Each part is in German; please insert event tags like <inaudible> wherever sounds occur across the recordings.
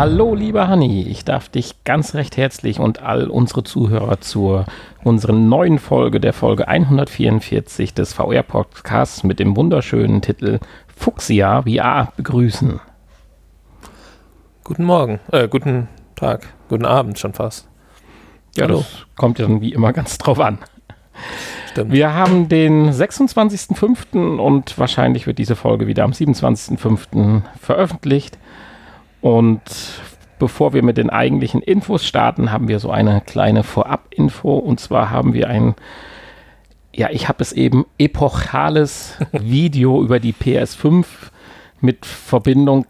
Hallo, lieber Hanni, ich darf dich ganz recht herzlich und all unsere Zuhörer zur unseren neuen Folge, der Folge 144 des VR-Podcasts mit dem wunderschönen Titel Fuchsia VR begrüßen. Guten Morgen, äh, guten Tag, guten Abend schon fast. Ja, Hallo. das kommt ja dann wie immer ganz drauf an. Stimmt. Wir haben den 26.05. und wahrscheinlich wird diese Folge wieder am 27.05. veröffentlicht. Und bevor wir mit den eigentlichen Infos starten, haben wir so eine kleine Vorab-Info. Und zwar haben wir ein, ja, ich habe es eben epochales <laughs> Video über die PS5 mit Verbindung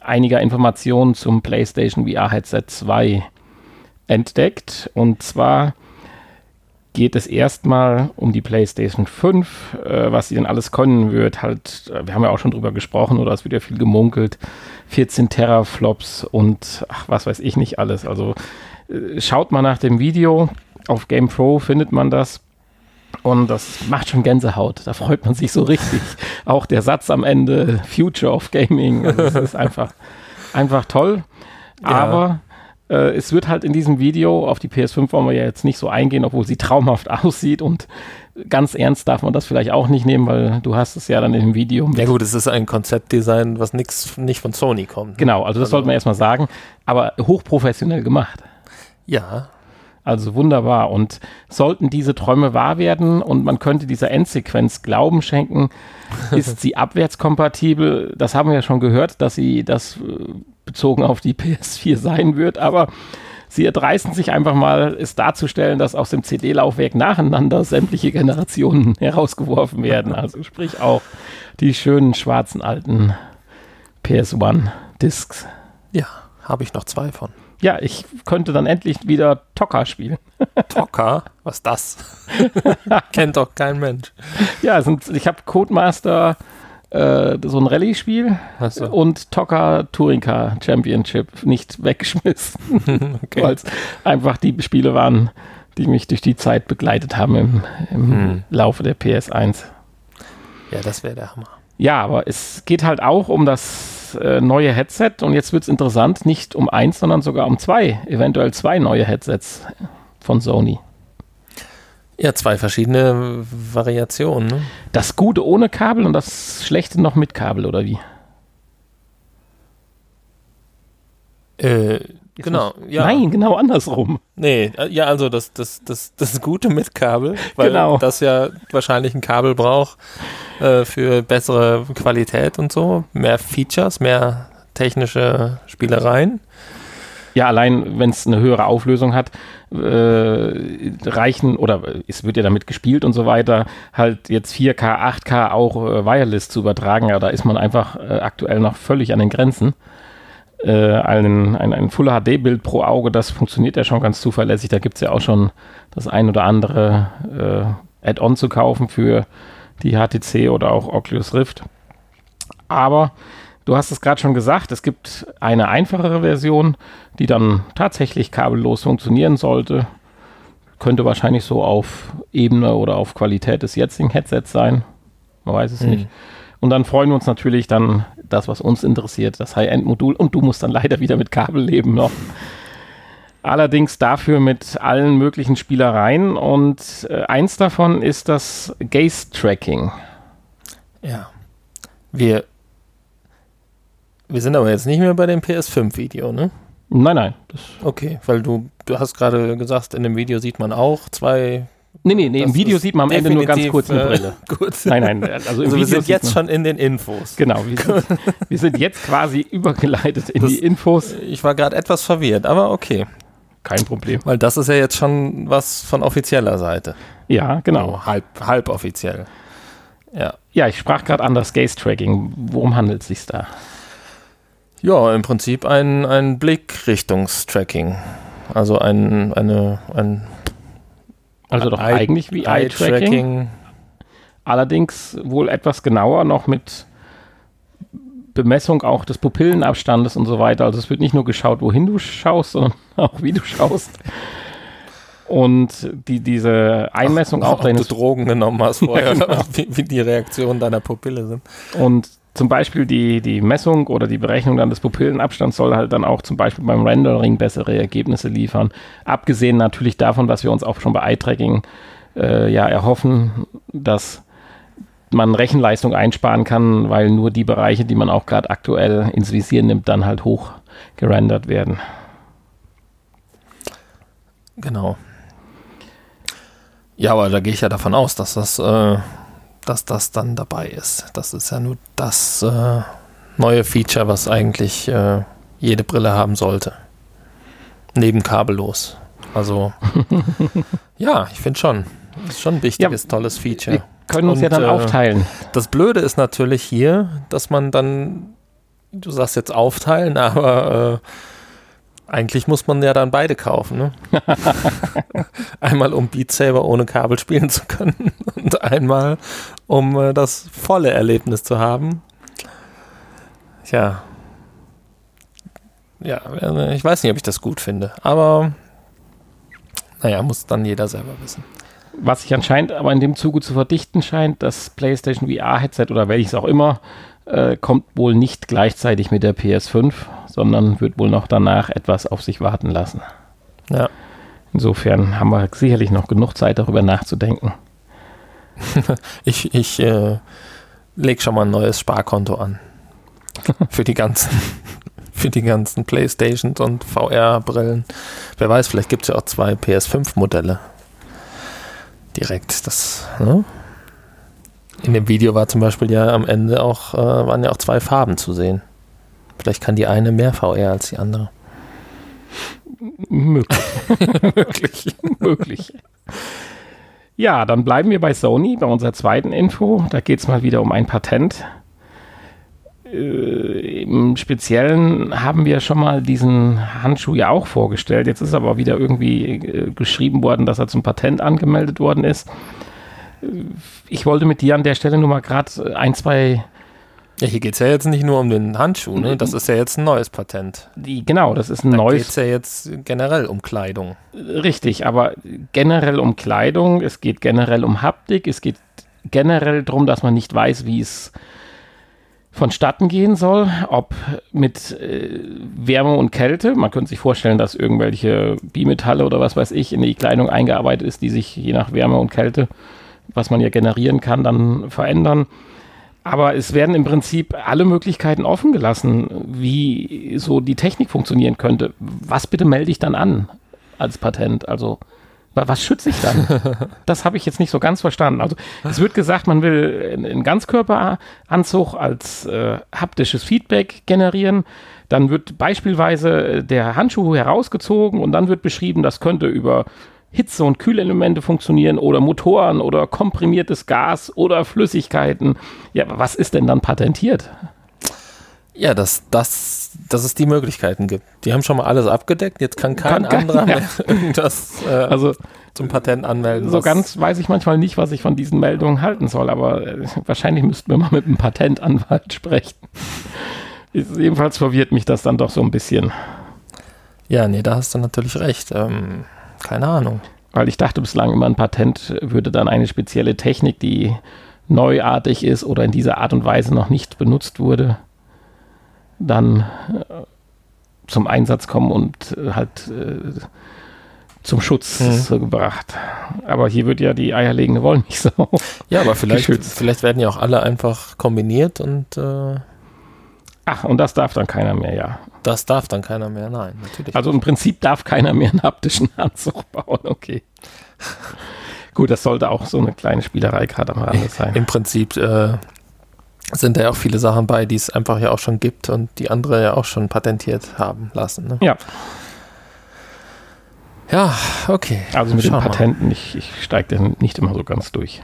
einiger Informationen zum PlayStation VR Headset 2 entdeckt. Und zwar geht es erstmal um die PlayStation 5, äh, was sie denn alles können wird. Halt, äh, wir haben ja auch schon drüber gesprochen oder es wird ja viel gemunkelt. 14 Teraflops und ach, was weiß ich nicht alles. Also äh, schaut mal nach dem Video. Auf Game Pro findet man das. Und das macht schon Gänsehaut. Da freut man sich so richtig. <laughs> Auch der Satz am Ende, Future of Gaming, also das ist <laughs> einfach, einfach toll. Ja. Aber äh, es wird halt in diesem Video, auf die PS5 wollen wir ja jetzt nicht so eingehen, obwohl sie <laughs> traumhaft aussieht und ganz ernst darf man das vielleicht auch nicht nehmen, weil du hast es ja dann im Video. Ja gut, es ist ein Konzeptdesign, was nix, nicht von Sony kommt. Ne? Genau, also das also, sollte man erstmal sagen, aber hochprofessionell gemacht. Ja. Also wunderbar. Und sollten diese Träume wahr werden und man könnte dieser Endsequenz Glauben schenken, <laughs> ist sie abwärtskompatibel. Das haben wir ja schon gehört, dass sie das äh, bezogen auf die <laughs> PS4 sein wird, aber sie erdreisten sich einfach mal, es darzustellen, dass aus dem CD-Laufwerk nacheinander sämtliche Generationen <laughs> herausgeworfen werden. Also sprich auch die schönen schwarzen alten PS1-Discs. Ja, habe ich noch zwei von. Ja, ich könnte dann endlich wieder Tocker spielen. <laughs> Tocker? Was ist das? Kennt doch kein Mensch. Ja, sind, ich habe Codemaster äh, so ein Rallye-Spiel so. und Tocker Touring Car Championship nicht <laughs> weggeschmissen, okay. weil es einfach die Spiele waren, die mich durch die Zeit begleitet haben im, im hm. Laufe der PS1. Ja, das wäre der Hammer. Ja, aber es geht halt auch um das äh, neue Headset und jetzt wird es interessant, nicht um eins, sondern sogar um zwei, eventuell zwei neue Headsets von Sony. Ja, zwei verschiedene Variationen. Ne? Das Gute ohne Kabel und das Schlechte noch mit Kabel, oder wie? Äh, genau, ja. Nein, genau andersrum. Nee, äh, ja, also das, das, das, das Gute mit Kabel, weil genau. das ja wahrscheinlich ein Kabel braucht äh, für bessere Qualität und so, mehr Features, mehr technische Spielereien. Ja, allein wenn es eine höhere Auflösung hat, äh, reichen, oder es wird ja damit gespielt und so weiter, halt jetzt 4K, 8K auch äh, wireless zu übertragen. Ja, da ist man einfach äh, aktuell noch völlig an den Grenzen. Äh, ein, ein, ein Full HD-Bild pro Auge, das funktioniert ja schon ganz zuverlässig. Da gibt es ja auch schon das ein oder andere äh, Add-on zu kaufen für die HTC oder auch Oculus Rift. Aber Du hast es gerade schon gesagt, es gibt eine einfachere Version, die dann tatsächlich kabellos funktionieren sollte. Könnte wahrscheinlich so auf Ebene oder auf Qualität des jetzigen Headsets sein. Man weiß es mhm. nicht. Und dann freuen wir uns natürlich dann das, was uns interessiert, das High-End-Modul. Und du musst dann <laughs> leider wieder mit Kabel leben noch. Allerdings dafür mit allen möglichen Spielereien. Und äh, eins davon ist das Gaze-Tracking. Ja. Wir wir sind aber jetzt nicht mehr bei dem PS5-Video, ne? Nein, nein. okay, weil du, du hast gerade gesagt, in dem Video sieht man auch zwei. Nee, nee, nee, im Video sieht man am Ende nur ganz kurz eine äh, Brille. <laughs> gut. Nein, nein, also, also wir sind jetzt schon in den Infos. Genau, wir sind, <laughs> wir sind jetzt quasi übergeleitet in das, die Infos. Ich war gerade etwas verwirrt, aber okay. Kein Problem. Weil das ist ja jetzt schon was von offizieller Seite. Ja, genau. Oh, halb, halb offiziell. Ja. Ja, ich sprach gerade an das Gaze-Tracking. Worum handelt es sich da? Ja, im Prinzip ein, ein Blickrichtungstracking. Also ein, eine, ein also doch eigentlich wie Eye-Tracking. Allerdings wohl etwas genauer noch mit Bemessung auch des Pupillenabstandes und so weiter. Also es wird nicht nur geschaut, wohin du schaust, sondern <laughs> auch wie du schaust. Und die, diese Einmessung Ach, auch deines... Ob du Drogen genommen hast vorher, <laughs> ja, genau. wie, wie die Reaktionen deiner Pupille sind. Und zum Beispiel die, die Messung oder die Berechnung dann des Pupillenabstands soll halt dann auch zum Beispiel beim Rendering bessere Ergebnisse liefern. Abgesehen natürlich davon, was wir uns auch schon bei Eye-Tracking äh, ja erhoffen, dass man Rechenleistung einsparen kann, weil nur die Bereiche, die man auch gerade aktuell ins Visier nimmt, dann halt hoch gerendert werden. Genau. Ja, aber da gehe ich ja davon aus, dass das, äh, dass das dann dabei ist. Das ist ja nur das äh, neue Feature, was eigentlich äh, jede Brille haben sollte. Neben kabellos. Also, <laughs> ja, ich finde schon. Das ist schon ein wichtiges, ja, tolles Feature. Wir können uns Und, ja dann äh, aufteilen. Das Blöde ist natürlich hier, dass man dann, du sagst jetzt aufteilen, <laughs> aber äh, eigentlich muss man ja dann beide kaufen. Ne? <laughs> einmal um Beat Saber ohne Kabel spielen zu können und einmal um äh, das volle Erlebnis zu haben. Ja. Ja, äh, ich weiß nicht, ob ich das gut finde, aber naja, muss dann jeder selber wissen. Was sich anscheinend aber in dem Zuge zu verdichten scheint, das PlayStation VR-Headset oder welches auch immer, äh, kommt wohl nicht gleichzeitig mit der PS5, sondern wird wohl noch danach etwas auf sich warten lassen. Ja. Insofern haben wir sicherlich noch genug Zeit, darüber nachzudenken. <laughs> ich ich äh, lege schon mal ein neues Sparkonto an. <laughs> für die ganzen, <laughs> für die ganzen Playstations und VR-Brillen. Wer weiß, vielleicht gibt es ja auch zwei PS5-Modelle. Direkt. Das, ne? In dem Video war zum Beispiel ja am Ende auch, äh, waren ja auch zwei Farben zu sehen. Vielleicht kann die eine mehr VR als die andere. Möglich. <laughs> möglich. möglich. Ja, dann bleiben wir bei Sony, bei unserer zweiten Info. Da geht es mal wieder um ein Patent. Äh, Im Speziellen haben wir schon mal diesen Handschuh ja auch vorgestellt. Jetzt ist aber wieder irgendwie äh, geschrieben worden, dass er zum Patent angemeldet worden ist. Äh, ich wollte mit dir an der Stelle nur mal gerade ein, zwei ja, hier geht es ja jetzt nicht nur um den Handschuh, ne? Das ist ja jetzt ein neues Patent. Genau, das ist ein da neues. Da geht es ja jetzt generell um Kleidung. Richtig, aber generell um Kleidung, es geht generell um Haptik, es geht generell darum, dass man nicht weiß, wie es vonstatten gehen soll, ob mit äh, Wärme und Kälte. Man könnte sich vorstellen, dass irgendwelche Bimetalle oder was weiß ich in die Kleidung eingearbeitet ist, die sich je nach Wärme und Kälte, was man ja generieren kann, dann verändern aber es werden im Prinzip alle Möglichkeiten offen gelassen, wie so die Technik funktionieren könnte. Was bitte melde ich dann an als Patent? Also was schütze ich dann? <laughs> das habe ich jetzt nicht so ganz verstanden. Also es wird gesagt, man will einen Ganzkörperanzug als äh, haptisches Feedback generieren. Dann wird beispielsweise der Handschuh herausgezogen und dann wird beschrieben, das könnte über Hitze- und Kühlelemente funktionieren oder Motoren oder komprimiertes Gas oder Flüssigkeiten. Ja, was ist denn dann patentiert? Ja, dass, dass, dass es die Möglichkeiten gibt. Die haben schon mal alles abgedeckt, jetzt kann kein kann, anderer <laughs> ja. mehr irgendwas äh, also, zum Patent anmelden. So ganz weiß ich manchmal nicht, was ich von diesen Meldungen halten soll, aber äh, wahrscheinlich müssten wir mal mit einem Patentanwalt <laughs> sprechen. jedenfalls verwirrt mich das dann doch so ein bisschen. Ja, nee, da hast du natürlich recht. Ähm, keine Ahnung. Weil ich dachte bislang immer, ein Patent würde dann eine spezielle Technik, die neuartig ist oder in dieser Art und Weise noch nicht benutzt wurde, dann äh, zum Einsatz kommen und äh, halt äh, zum Schutz mhm. gebracht. Aber hier wird ja die eierlegende Wollmilchsau. Ja, aber vielleicht, vielleicht werden ja auch alle einfach kombiniert und äh Ach, und das darf dann keiner mehr, ja. Das darf dann keiner mehr, nein, natürlich. Also im Prinzip darf keiner mehr einen haptischen <laughs> Anzug bauen, okay. Gut, das sollte auch so eine kleine Spielerei gerade am Rande sein. Im Prinzip äh, sind da ja auch viele Sachen bei, die es einfach ja auch schon gibt und die andere ja auch schon patentiert haben lassen. Ne? Ja. Ja, okay. Also mit Schau den Patenten, ich, ich steige nicht immer so ganz durch.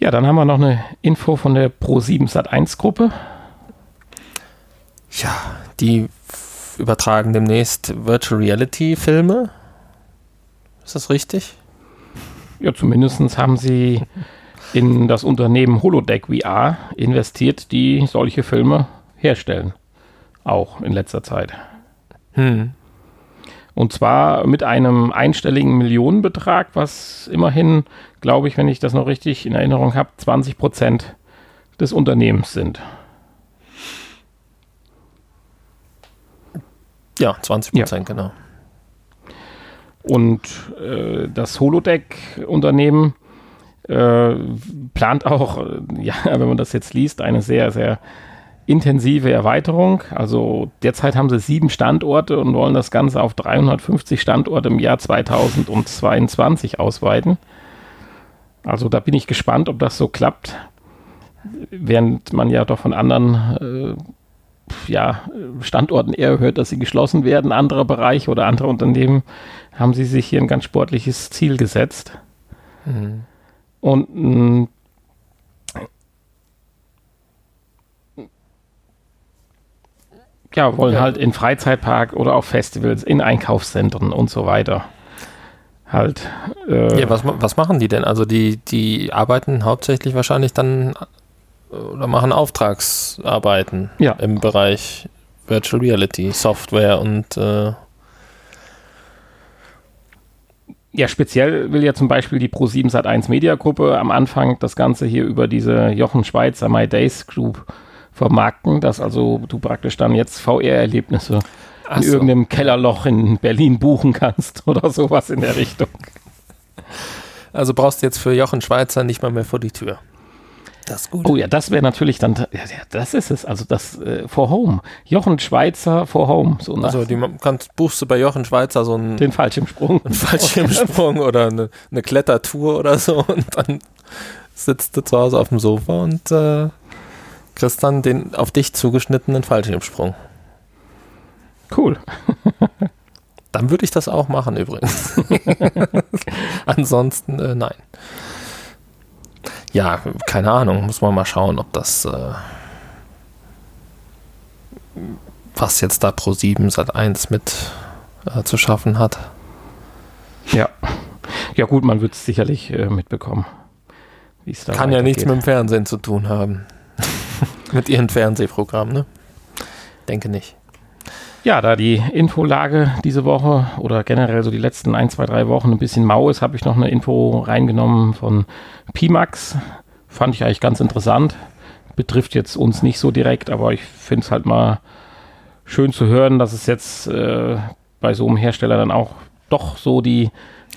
Ja, dann haben wir noch eine Info von der Pro7 Sat1 Gruppe. Ja, die übertragen demnächst Virtual Reality Filme. Ist das richtig? Ja, zumindest haben sie in das Unternehmen Holodeck VR investiert, die solche Filme herstellen. Auch in letzter Zeit. Hm. Und zwar mit einem einstelligen Millionenbetrag, was immerhin, glaube ich, wenn ich das noch richtig in Erinnerung habe, 20 Prozent des Unternehmens sind. Ja, 20 Prozent, ja. genau. Und äh, das Holodeck-Unternehmen äh, plant auch, äh, ja, <laughs> wenn man das jetzt liest, eine sehr, sehr intensive Erweiterung. Also derzeit haben sie sieben Standorte und wollen das Ganze auf 350 Standorte im Jahr 2022 ausweiten. Also da bin ich gespannt, ob das so klappt, während man ja doch von anderen äh, ja, Standorten eher hört, dass sie geschlossen werden, andere Bereiche oder andere Unternehmen, haben sie sich hier ein ganz sportliches Ziel gesetzt. Mhm. Und mh, ja, wollen ja. halt in Freizeitpark oder auf Festivals, in Einkaufszentren und so weiter. Halt. Äh, ja, was, was machen die denn? Also die, die arbeiten hauptsächlich wahrscheinlich dann oder machen Auftragsarbeiten ja. im Bereich Virtual Reality, Software und äh ja, speziell will ja zum Beispiel die Pro7 Sat1 Media Gruppe am Anfang das Ganze hier über diese Jochen Schweizer My Days Group vermarkten, dass also du praktisch dann jetzt VR-Erlebnisse in so. irgendeinem Kellerloch in Berlin buchen kannst <laughs> oder sowas in der Richtung. Also brauchst du jetzt für Jochen Schweizer nicht mal mehr vor die Tür. Das ist gut. Oh ja, das wäre natürlich dann, ja, das ist es, also das äh, for Home. Jochen Schweizer for Home. So also die kannst, buchst du bei Jochen Schweizer so einen den Fallschirmsprung, einen Fallschirmsprung <laughs> oder eine, eine, Klettertour oder so und dann sitzt du zu Hause auf dem Sofa und äh, kriegst dann den auf dich zugeschnittenen Fallschirmsprung. Cool. <laughs> dann würde ich das auch machen übrigens. <laughs> Ansonsten äh, nein. Ja, keine Ahnung, muss man mal schauen, ob das äh, was jetzt da Pro 7 Sat 1 mit äh, zu schaffen hat. Ja. Ja gut, man wird es sicherlich äh, mitbekommen. Kann ja nichts mit dem Fernsehen zu tun haben. Mit ihren Fernsehprogrammen, ne? Denke nicht. Ja, da die Infolage diese Woche oder generell so die letzten ein, zwei, drei Wochen ein bisschen mau ist, habe ich noch eine Info reingenommen von Pimax. Fand ich eigentlich ganz interessant. Betrifft jetzt uns nicht so direkt, aber ich finde es halt mal schön zu hören, dass es jetzt äh, bei so einem Hersteller dann auch doch so die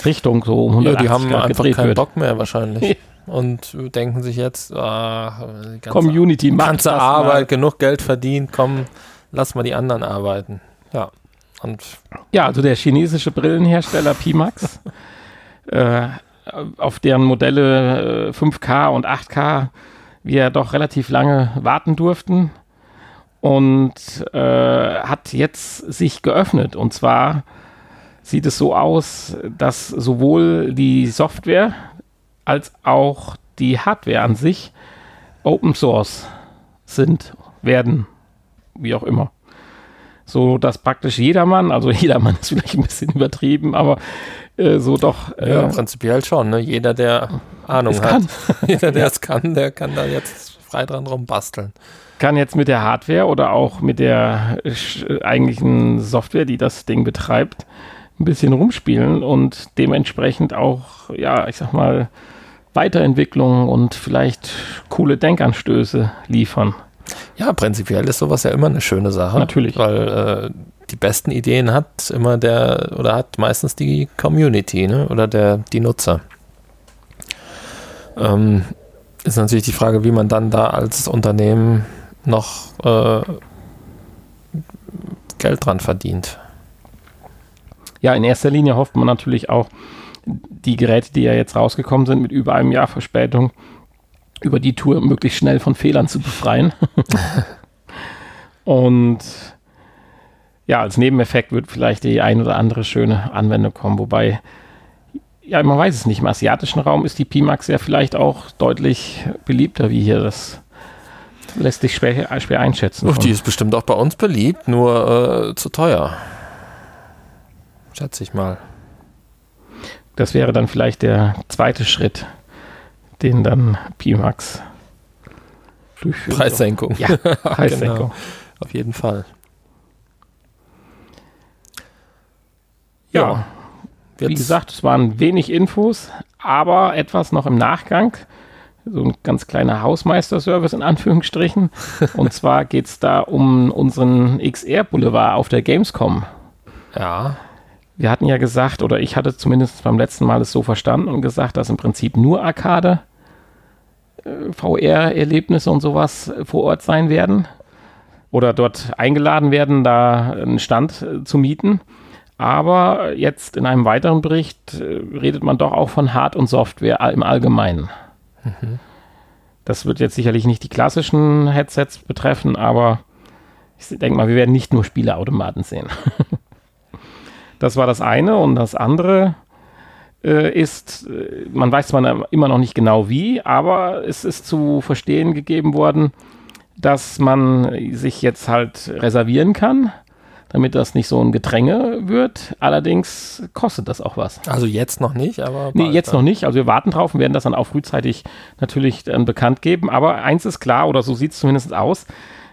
Richtung so um 180 ja, die haben Grad einfach keinen wird. Bock mehr wahrscheinlich. <laughs> und denken sich jetzt, ah, ganze, Community ganze Arbeit, mal. genug Geld verdient, komm, lass mal die anderen arbeiten. Ja. Und ja, also der chinesische Brillenhersteller Pimax, <laughs> äh, auf deren Modelle äh, 5K und 8K wir doch relativ lange warten durften und äh, hat jetzt sich geöffnet. Und zwar sieht es so aus, dass sowohl die Software, als auch die Hardware an sich Open Source sind, werden, wie auch immer. So dass praktisch jedermann, also <laughs> jedermann ist vielleicht ein bisschen übertrieben, aber äh, so doch. Äh, ja, prinzipiell schon. Ne? Jeder, der Ahnung hat, <laughs> jeder, der es kann, der kann da jetzt frei dran rumbasteln. Kann jetzt mit der Hardware oder auch mit der eigentlichen Software, die das Ding betreibt, ein bisschen rumspielen und dementsprechend auch, ja, ich sag mal, Weiterentwicklungen und vielleicht coole Denkanstöße liefern. Ja, prinzipiell ist sowas ja immer eine schöne Sache. Natürlich. Weil äh, die besten Ideen hat immer der oder hat meistens die Community ne? oder der, die Nutzer. Ähm, ist natürlich die Frage, wie man dann da als Unternehmen noch äh, Geld dran verdient. Ja, in erster Linie hofft man natürlich auch, die Geräte, die ja jetzt rausgekommen sind mit über einem Jahr Verspätung, über die Tour möglichst schnell von Fehlern zu befreien. <laughs> Und ja, als Nebeneffekt wird vielleicht die ein oder andere schöne Anwendung kommen, wobei, ja, man weiß es nicht, im asiatischen Raum ist die Pimax ja vielleicht auch deutlich beliebter wie hier. Das lässt sich schwer, schwer einschätzen. Uff, die ist bestimmt auch bei uns beliebt, nur äh, zu teuer. Schätze ich mal das wäre dann vielleicht der zweite Schritt, den dann Pimax durchführt. Preissenkung. Ja, <laughs> Preissenkung. genau. Auf jeden Fall. Ja, ja wie gesagt, es waren wenig Infos, aber etwas noch im Nachgang. so ein ganz kleiner Hausmeister-Service in Anführungsstrichen. <laughs> Und zwar geht es da um unseren XR-Boulevard auf der Gamescom. Ja. Wir hatten ja gesagt, oder ich hatte zumindest beim letzten Mal es so verstanden und gesagt, dass im Prinzip nur Arcade äh, VR-Erlebnisse und sowas vor Ort sein werden. Oder dort eingeladen werden, da einen Stand äh, zu mieten. Aber jetzt in einem weiteren Bericht äh, redet man doch auch von Hard- und Software im Allgemeinen. Mhm. Das wird jetzt sicherlich nicht die klassischen Headsets betreffen, aber ich denke mal, wir werden nicht nur Spieleautomaten sehen. <laughs> das war das eine. Und das andere äh, ist, äh, man weiß zwar immer noch nicht genau wie, aber es ist zu verstehen gegeben worden, dass man sich jetzt halt reservieren kann damit das nicht so ein Gedränge wird. Allerdings kostet das auch was. Also jetzt noch nicht, aber. Nee, jetzt dann. noch nicht. Also wir warten drauf und werden das dann auch frühzeitig natürlich dann bekannt geben. Aber eins ist klar, oder so sieht es zumindest aus,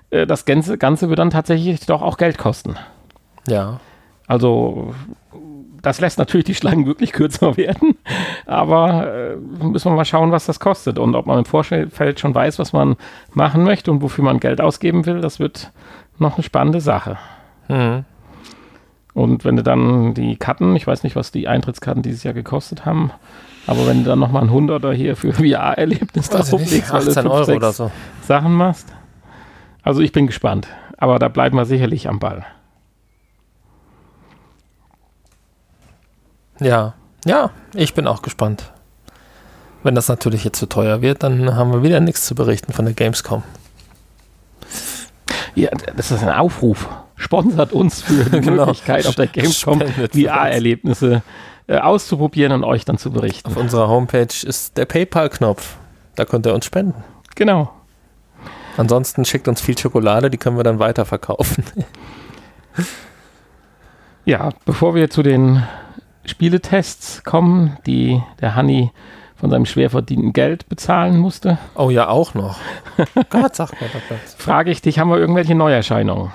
äh, das Ganze, Ganze wird dann tatsächlich doch auch Geld kosten. Ja. Also das lässt natürlich die Schlangen wirklich kürzer <laughs> werden, aber äh, müssen wir mal schauen, was das kostet und ob man im Vorfeld schon weiß, was man machen möchte und wofür man Geld ausgeben will, das wird noch eine spannende Sache. Mhm. Und wenn du dann die Karten, ich weiß nicht, was die Eintrittskarten dieses Jahr gekostet haben, aber wenn du dann nochmal ein Hunderter hier für <laughs> VR-Erlebnis da auflegst, weil du 5, Euro oder so. Sachen machst. Also ich bin gespannt. Aber da bleiben wir sicherlich am Ball. Ja, ja, ich bin auch gespannt. Wenn das natürlich jetzt zu teuer wird, dann haben wir wieder nichts zu berichten von der Gamescom. Ja, das ist ein Aufruf sponsert uns für die <laughs> genau. Möglichkeit, auf der Gamescom VR-Erlebnisse äh, auszuprobieren und euch dann zu berichten. Auf unserer Homepage ist der PayPal-Knopf. Da könnt ihr uns spenden. Genau. Ansonsten schickt uns viel Schokolade, die können wir dann weiterverkaufen. ja, bevor wir zu den Spieletests kommen, die der Hanni von seinem schwer verdienten Geld bezahlen musste. Oh ja, auch noch. <laughs> Gott, sag mir das. Frage ich dich, haben wir irgendwelche Neuerscheinungen?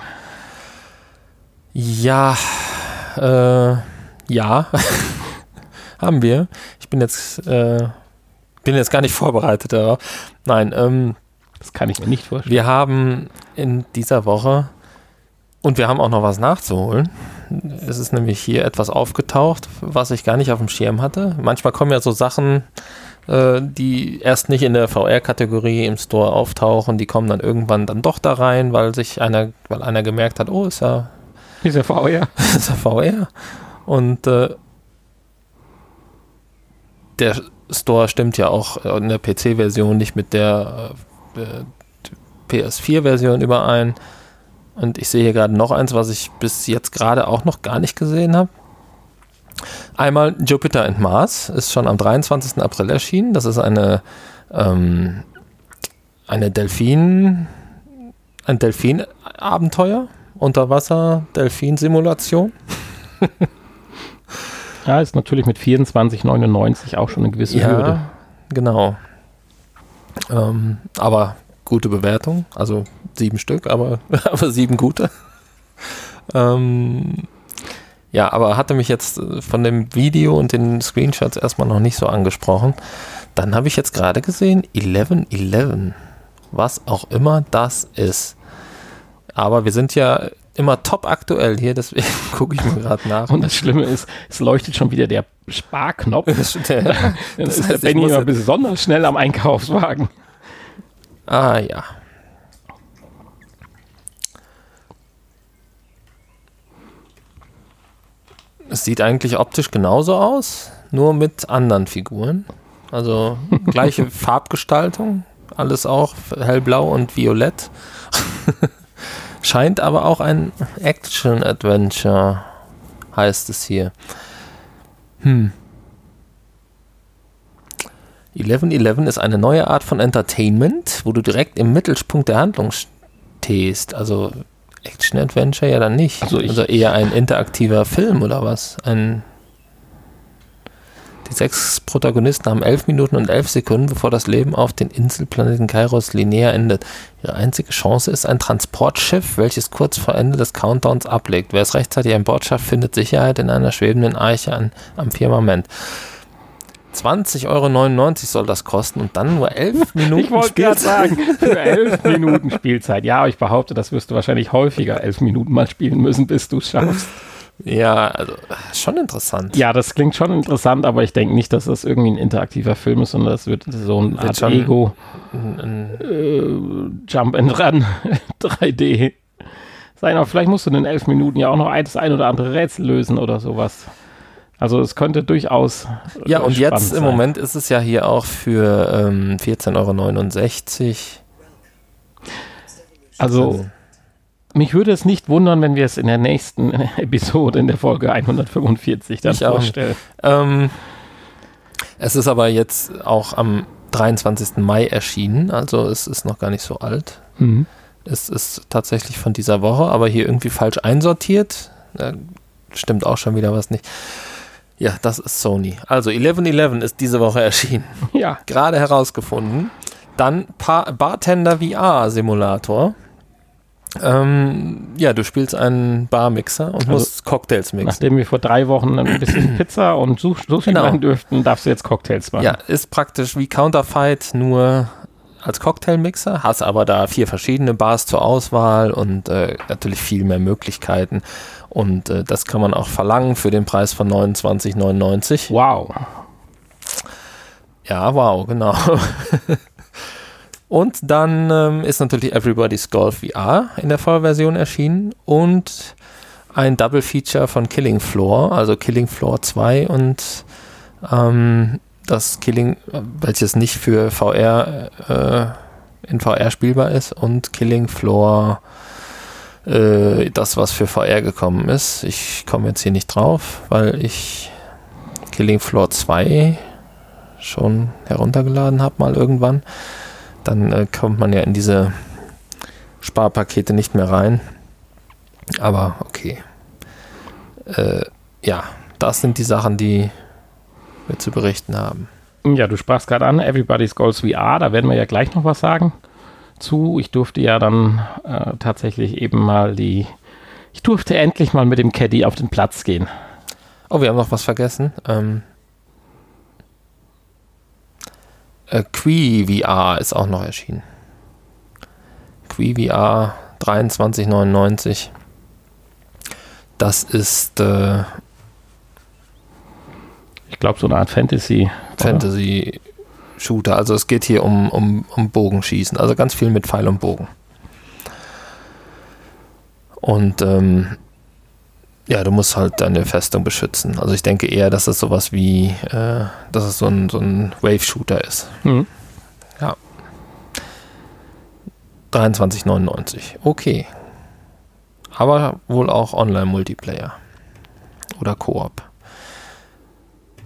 Ja, äh, ja, <laughs> haben wir. Ich bin jetzt, äh, bin jetzt gar nicht vorbereitet darauf. Nein, ähm, das kann ich mir nicht vorstellen. Wir haben in dieser Woche und wir haben auch noch was nachzuholen. Es ist nämlich hier etwas aufgetaucht, was ich gar nicht auf dem Schirm hatte. Manchmal kommen ja so Sachen, äh, die erst nicht in der VR-Kategorie im Store auftauchen, die kommen dann irgendwann dann doch da rein, weil sich einer, weil einer gemerkt hat, oh, ist ja <laughs> ist ja VR. ist ja VR. Und äh, der Store stimmt ja auch in der PC-Version nicht mit der äh, PS4-Version überein. Und ich sehe hier gerade noch eins, was ich bis jetzt gerade auch noch gar nicht gesehen habe. Einmal Jupiter and Mars ist schon am 23. April erschienen. Das ist eine, ähm, eine Delfin, ein Delfin-Abenteuer Unterwasser-Delfin-Simulation. <laughs> ja, ist natürlich mit 24,99 auch schon eine gewisse ja, Hürde. Genau. Ähm, aber gute Bewertung, also sieben Stück, aber, <laughs> aber sieben gute. ähm, ja, aber hatte mich jetzt äh, von dem Video und den Screenshots erstmal noch nicht so angesprochen. Dann habe ich jetzt gerade gesehen, 1111, was auch immer das ist. Aber wir sind ja immer top aktuell hier, deswegen <laughs> gucke ich mal gerade nach. Und das Schlimme ist, es leuchtet schon wieder der Sparknopf. das, <laughs> der, das ist der Benny immer besonders schnell am Einkaufswagen. Ah ja. Es sieht eigentlich optisch genauso aus, nur mit anderen Figuren. Also <laughs> gleiche Farbgestaltung, alles auch hellblau und violett. <laughs> Scheint aber auch ein Action-Adventure, heißt es hier. Hm. 1111 ist eine neue Art von Entertainment, wo du direkt im Mittelpunkt der Handlung stehst. Also Action-Adventure ja dann nicht. Also, also eher ein interaktiver Film oder was? Ein die sechs Protagonisten haben elf Minuten und elf Sekunden, bevor das Leben auf den Inselplaneten Kairos linear endet. Ihre einzige Chance ist ein Transportschiff, welches kurz vor Ende des Countdowns ablegt. Wer es rechtzeitig an Bord schafft, findet Sicherheit in einer schwebenden Eiche an, am Firmament. 20,99 Euro soll das kosten und dann nur 11 <laughs> Minuten Ich wollte gerade sagen, <laughs> für 11 Minuten Spielzeit. Ja, ich behaupte, das wirst du wahrscheinlich häufiger 11 Minuten mal spielen müssen, bis du es schaffst. Ja, also schon interessant. Ja, das klingt schon interessant, aber ich denke nicht, dass das irgendwie ein interaktiver Film ist, sondern das wird so eine Art Ego äh, Jump and Run <laughs> 3D sein. Aber vielleicht musst du in den elf Minuten ja auch noch das ein oder andere Rätsel lösen oder sowas. Also es könnte durchaus. Äh, ja, und jetzt sein. im Moment ist es ja hier auch für ähm, 14,69 Euro. Also mich würde es nicht wundern, wenn wir es in der nächsten <laughs> Episode, in der Folge 145 dann ich vorstellen. Ähm, es ist aber jetzt auch am 23. Mai erschienen, also es ist noch gar nicht so alt. Mhm. Es ist tatsächlich von dieser Woche, aber hier irgendwie falsch einsortiert. Da stimmt auch schon wieder was nicht. Ja, das ist Sony. Also 1111 ist diese Woche erschienen. <laughs> Ja. Gerade herausgefunden. Dann pa Bartender VR Simulator. Ähm, ja, du spielst einen Barmixer und also, musst Cocktails mixen. Nachdem wir vor drei Wochen ein bisschen <clears throat> Pizza und Sushi genau. machen dürften, darfst du jetzt Cocktails machen. Ja, ist praktisch wie Counterfight, nur als Cocktailmixer, hast aber da vier verschiedene Bars zur Auswahl und äh, natürlich viel mehr Möglichkeiten. Und äh, das kann man auch verlangen für den Preis von 29,99. Wow. Ja, wow, genau. <laughs> Und dann ähm, ist natürlich Everybody's Golf VR in der Vollversion erschienen und ein Double Feature von Killing Floor, also Killing Floor 2 und ähm, das Killing, welches nicht für VR äh, in VR spielbar ist und Killing Floor äh, das, was für VR gekommen ist. Ich komme jetzt hier nicht drauf, weil ich Killing Floor 2 schon heruntergeladen habe mal irgendwann dann äh, kommt man ja in diese Sparpakete nicht mehr rein. Aber okay. Äh, ja, das sind die Sachen, die wir zu berichten haben. Ja, du sprachst gerade an, Everybody's Goals VR, da werden wir ja gleich noch was sagen zu. Ich durfte ja dann äh, tatsächlich eben mal die, ich durfte endlich mal mit dem Caddy auf den Platz gehen. Oh, wir haben noch was vergessen. Ähm, Äh, VR ist auch noch erschienen. Qui VR 23,99. Das ist äh, ich glaube so eine Art Fantasy. Fantasy Shooter. Also es geht hier um, um, um Bogenschießen. Also ganz viel mit Pfeil und Bogen. Und ähm, ja, du musst halt deine Festung beschützen. Also ich denke eher, dass es sowas wie, äh, dass es so ein, so ein Wave-Shooter ist. Mhm. Ja. 23,99. Okay. Aber wohl auch Online-Multiplayer. Oder Koop.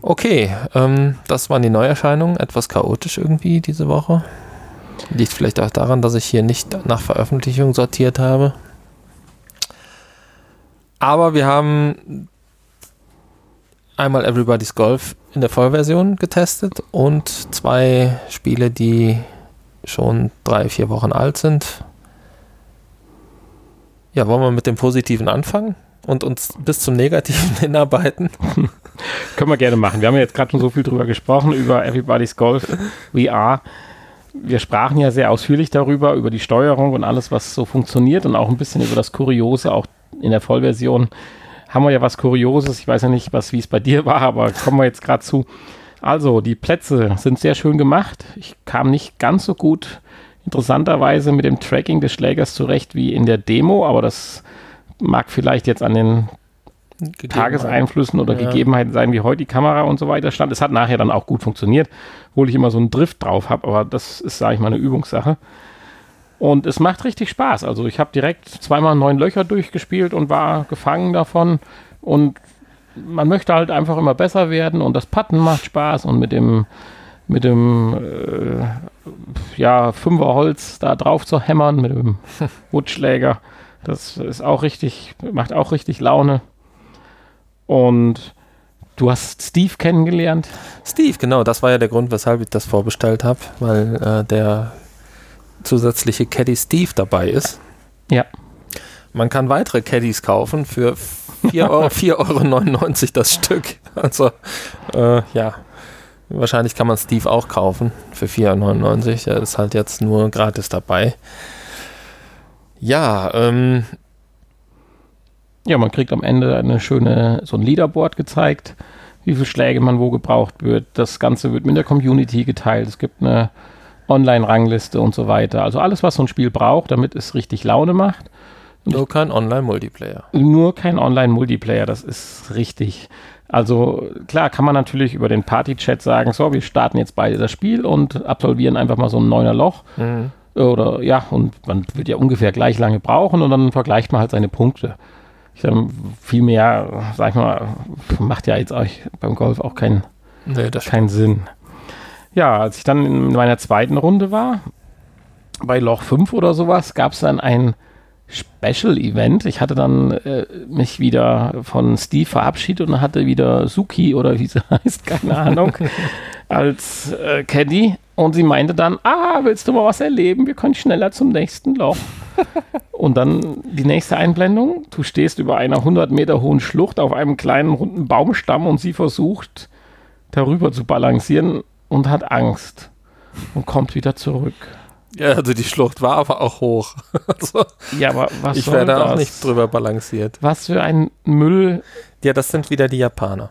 Okay, ähm, das waren die Neuerscheinungen. Etwas chaotisch irgendwie diese Woche. Liegt vielleicht auch daran, dass ich hier nicht nach Veröffentlichung sortiert habe. Aber wir haben einmal Everybody's Golf in der Vollversion getestet und zwei Spiele, die schon drei, vier Wochen alt sind. Ja, wollen wir mit dem Positiven anfangen und uns bis zum Negativen <laughs> hinarbeiten? <laughs> Können wir gerne machen. Wir haben ja jetzt gerade schon so viel drüber gesprochen, über Everybody's Golf VR. Wir sprachen ja sehr ausführlich darüber, über die Steuerung und alles, was so funktioniert und auch ein bisschen über das Kuriose, auch in der Vollversion haben wir ja was Kurioses. Ich weiß ja nicht, was wie es bei dir war, aber kommen wir jetzt gerade zu. Also, die Plätze sind sehr schön gemacht. Ich kam nicht ganz so gut interessanterweise mit dem Tracking des Schlägers zurecht wie in der Demo, aber das mag vielleicht jetzt an den Tageseinflüssen oder ja. Gegebenheiten sein, wie heute die Kamera und so weiter stand. Es hat nachher dann auch gut funktioniert, obwohl ich immer so einen Drift drauf habe, aber das ist, sage ich mal, eine Übungssache. Und es macht richtig Spaß. Also ich habe direkt zweimal neun Löcher durchgespielt und war gefangen davon. Und man möchte halt einfach immer besser werden und das Patten macht Spaß und mit dem mit dem äh, ja, Fünfer Holz da drauf zu hämmern, mit dem <laughs> Woodschläger. Das ist auch richtig, macht auch richtig Laune. Und du hast Steve kennengelernt. Steve, genau, das war ja der Grund, weshalb ich das vorbestellt habe, weil äh, der zusätzliche Caddy Steve dabei ist. Ja. Man kann weitere Caddies kaufen für 4,99 <laughs> Euro, 4 Euro das Stück. Also, äh, ja. Wahrscheinlich kann man Steve auch kaufen für 4,99. Er ist halt jetzt nur gratis dabei. Ja, ähm. Ja, man kriegt am Ende eine schöne, so ein Leaderboard gezeigt, wie viele Schläge man wo gebraucht wird. Das Ganze wird mit der Community geteilt. Es gibt eine Online-Rangliste und so weiter. Also alles, was so ein Spiel braucht, damit es richtig Laune macht. Und nur kein Online-Multiplayer. Nur kein Online-Multiplayer, das ist richtig. Also klar kann man natürlich über den Party-Chat sagen, so, wir starten jetzt beide das Spiel und absolvieren einfach mal so ein neuner Loch. Mhm. Oder ja, und man wird ja ungefähr gleich lange brauchen und dann vergleicht man halt seine Punkte. Ich sag, viel mehr, sag ich mal, macht ja jetzt euch beim Golf auch keinen nee, keinen Sinn. Ja, als ich dann in meiner zweiten Runde war, bei Loch 5 oder sowas, gab es dann ein Special-Event. Ich hatte dann äh, mich wieder von Steve verabschiedet und hatte wieder Suki oder wie sie <laughs> heißt, keine Ahnung, <laughs> als äh, Caddy. Und sie meinte dann, ah, willst du mal was erleben? Wir können schneller zum nächsten Loch. <laughs> und dann die nächste Einblendung. Du stehst über einer 100 Meter hohen Schlucht auf einem kleinen runden Baumstamm und sie versucht darüber zu balancieren und hat Angst und kommt wieder zurück. Ja, also die Schlucht war aber auch hoch. <laughs> also ja, aber was Ich werde auch nicht drüber balanciert. Was für ein Müll. Ja, das sind wieder die Japaner.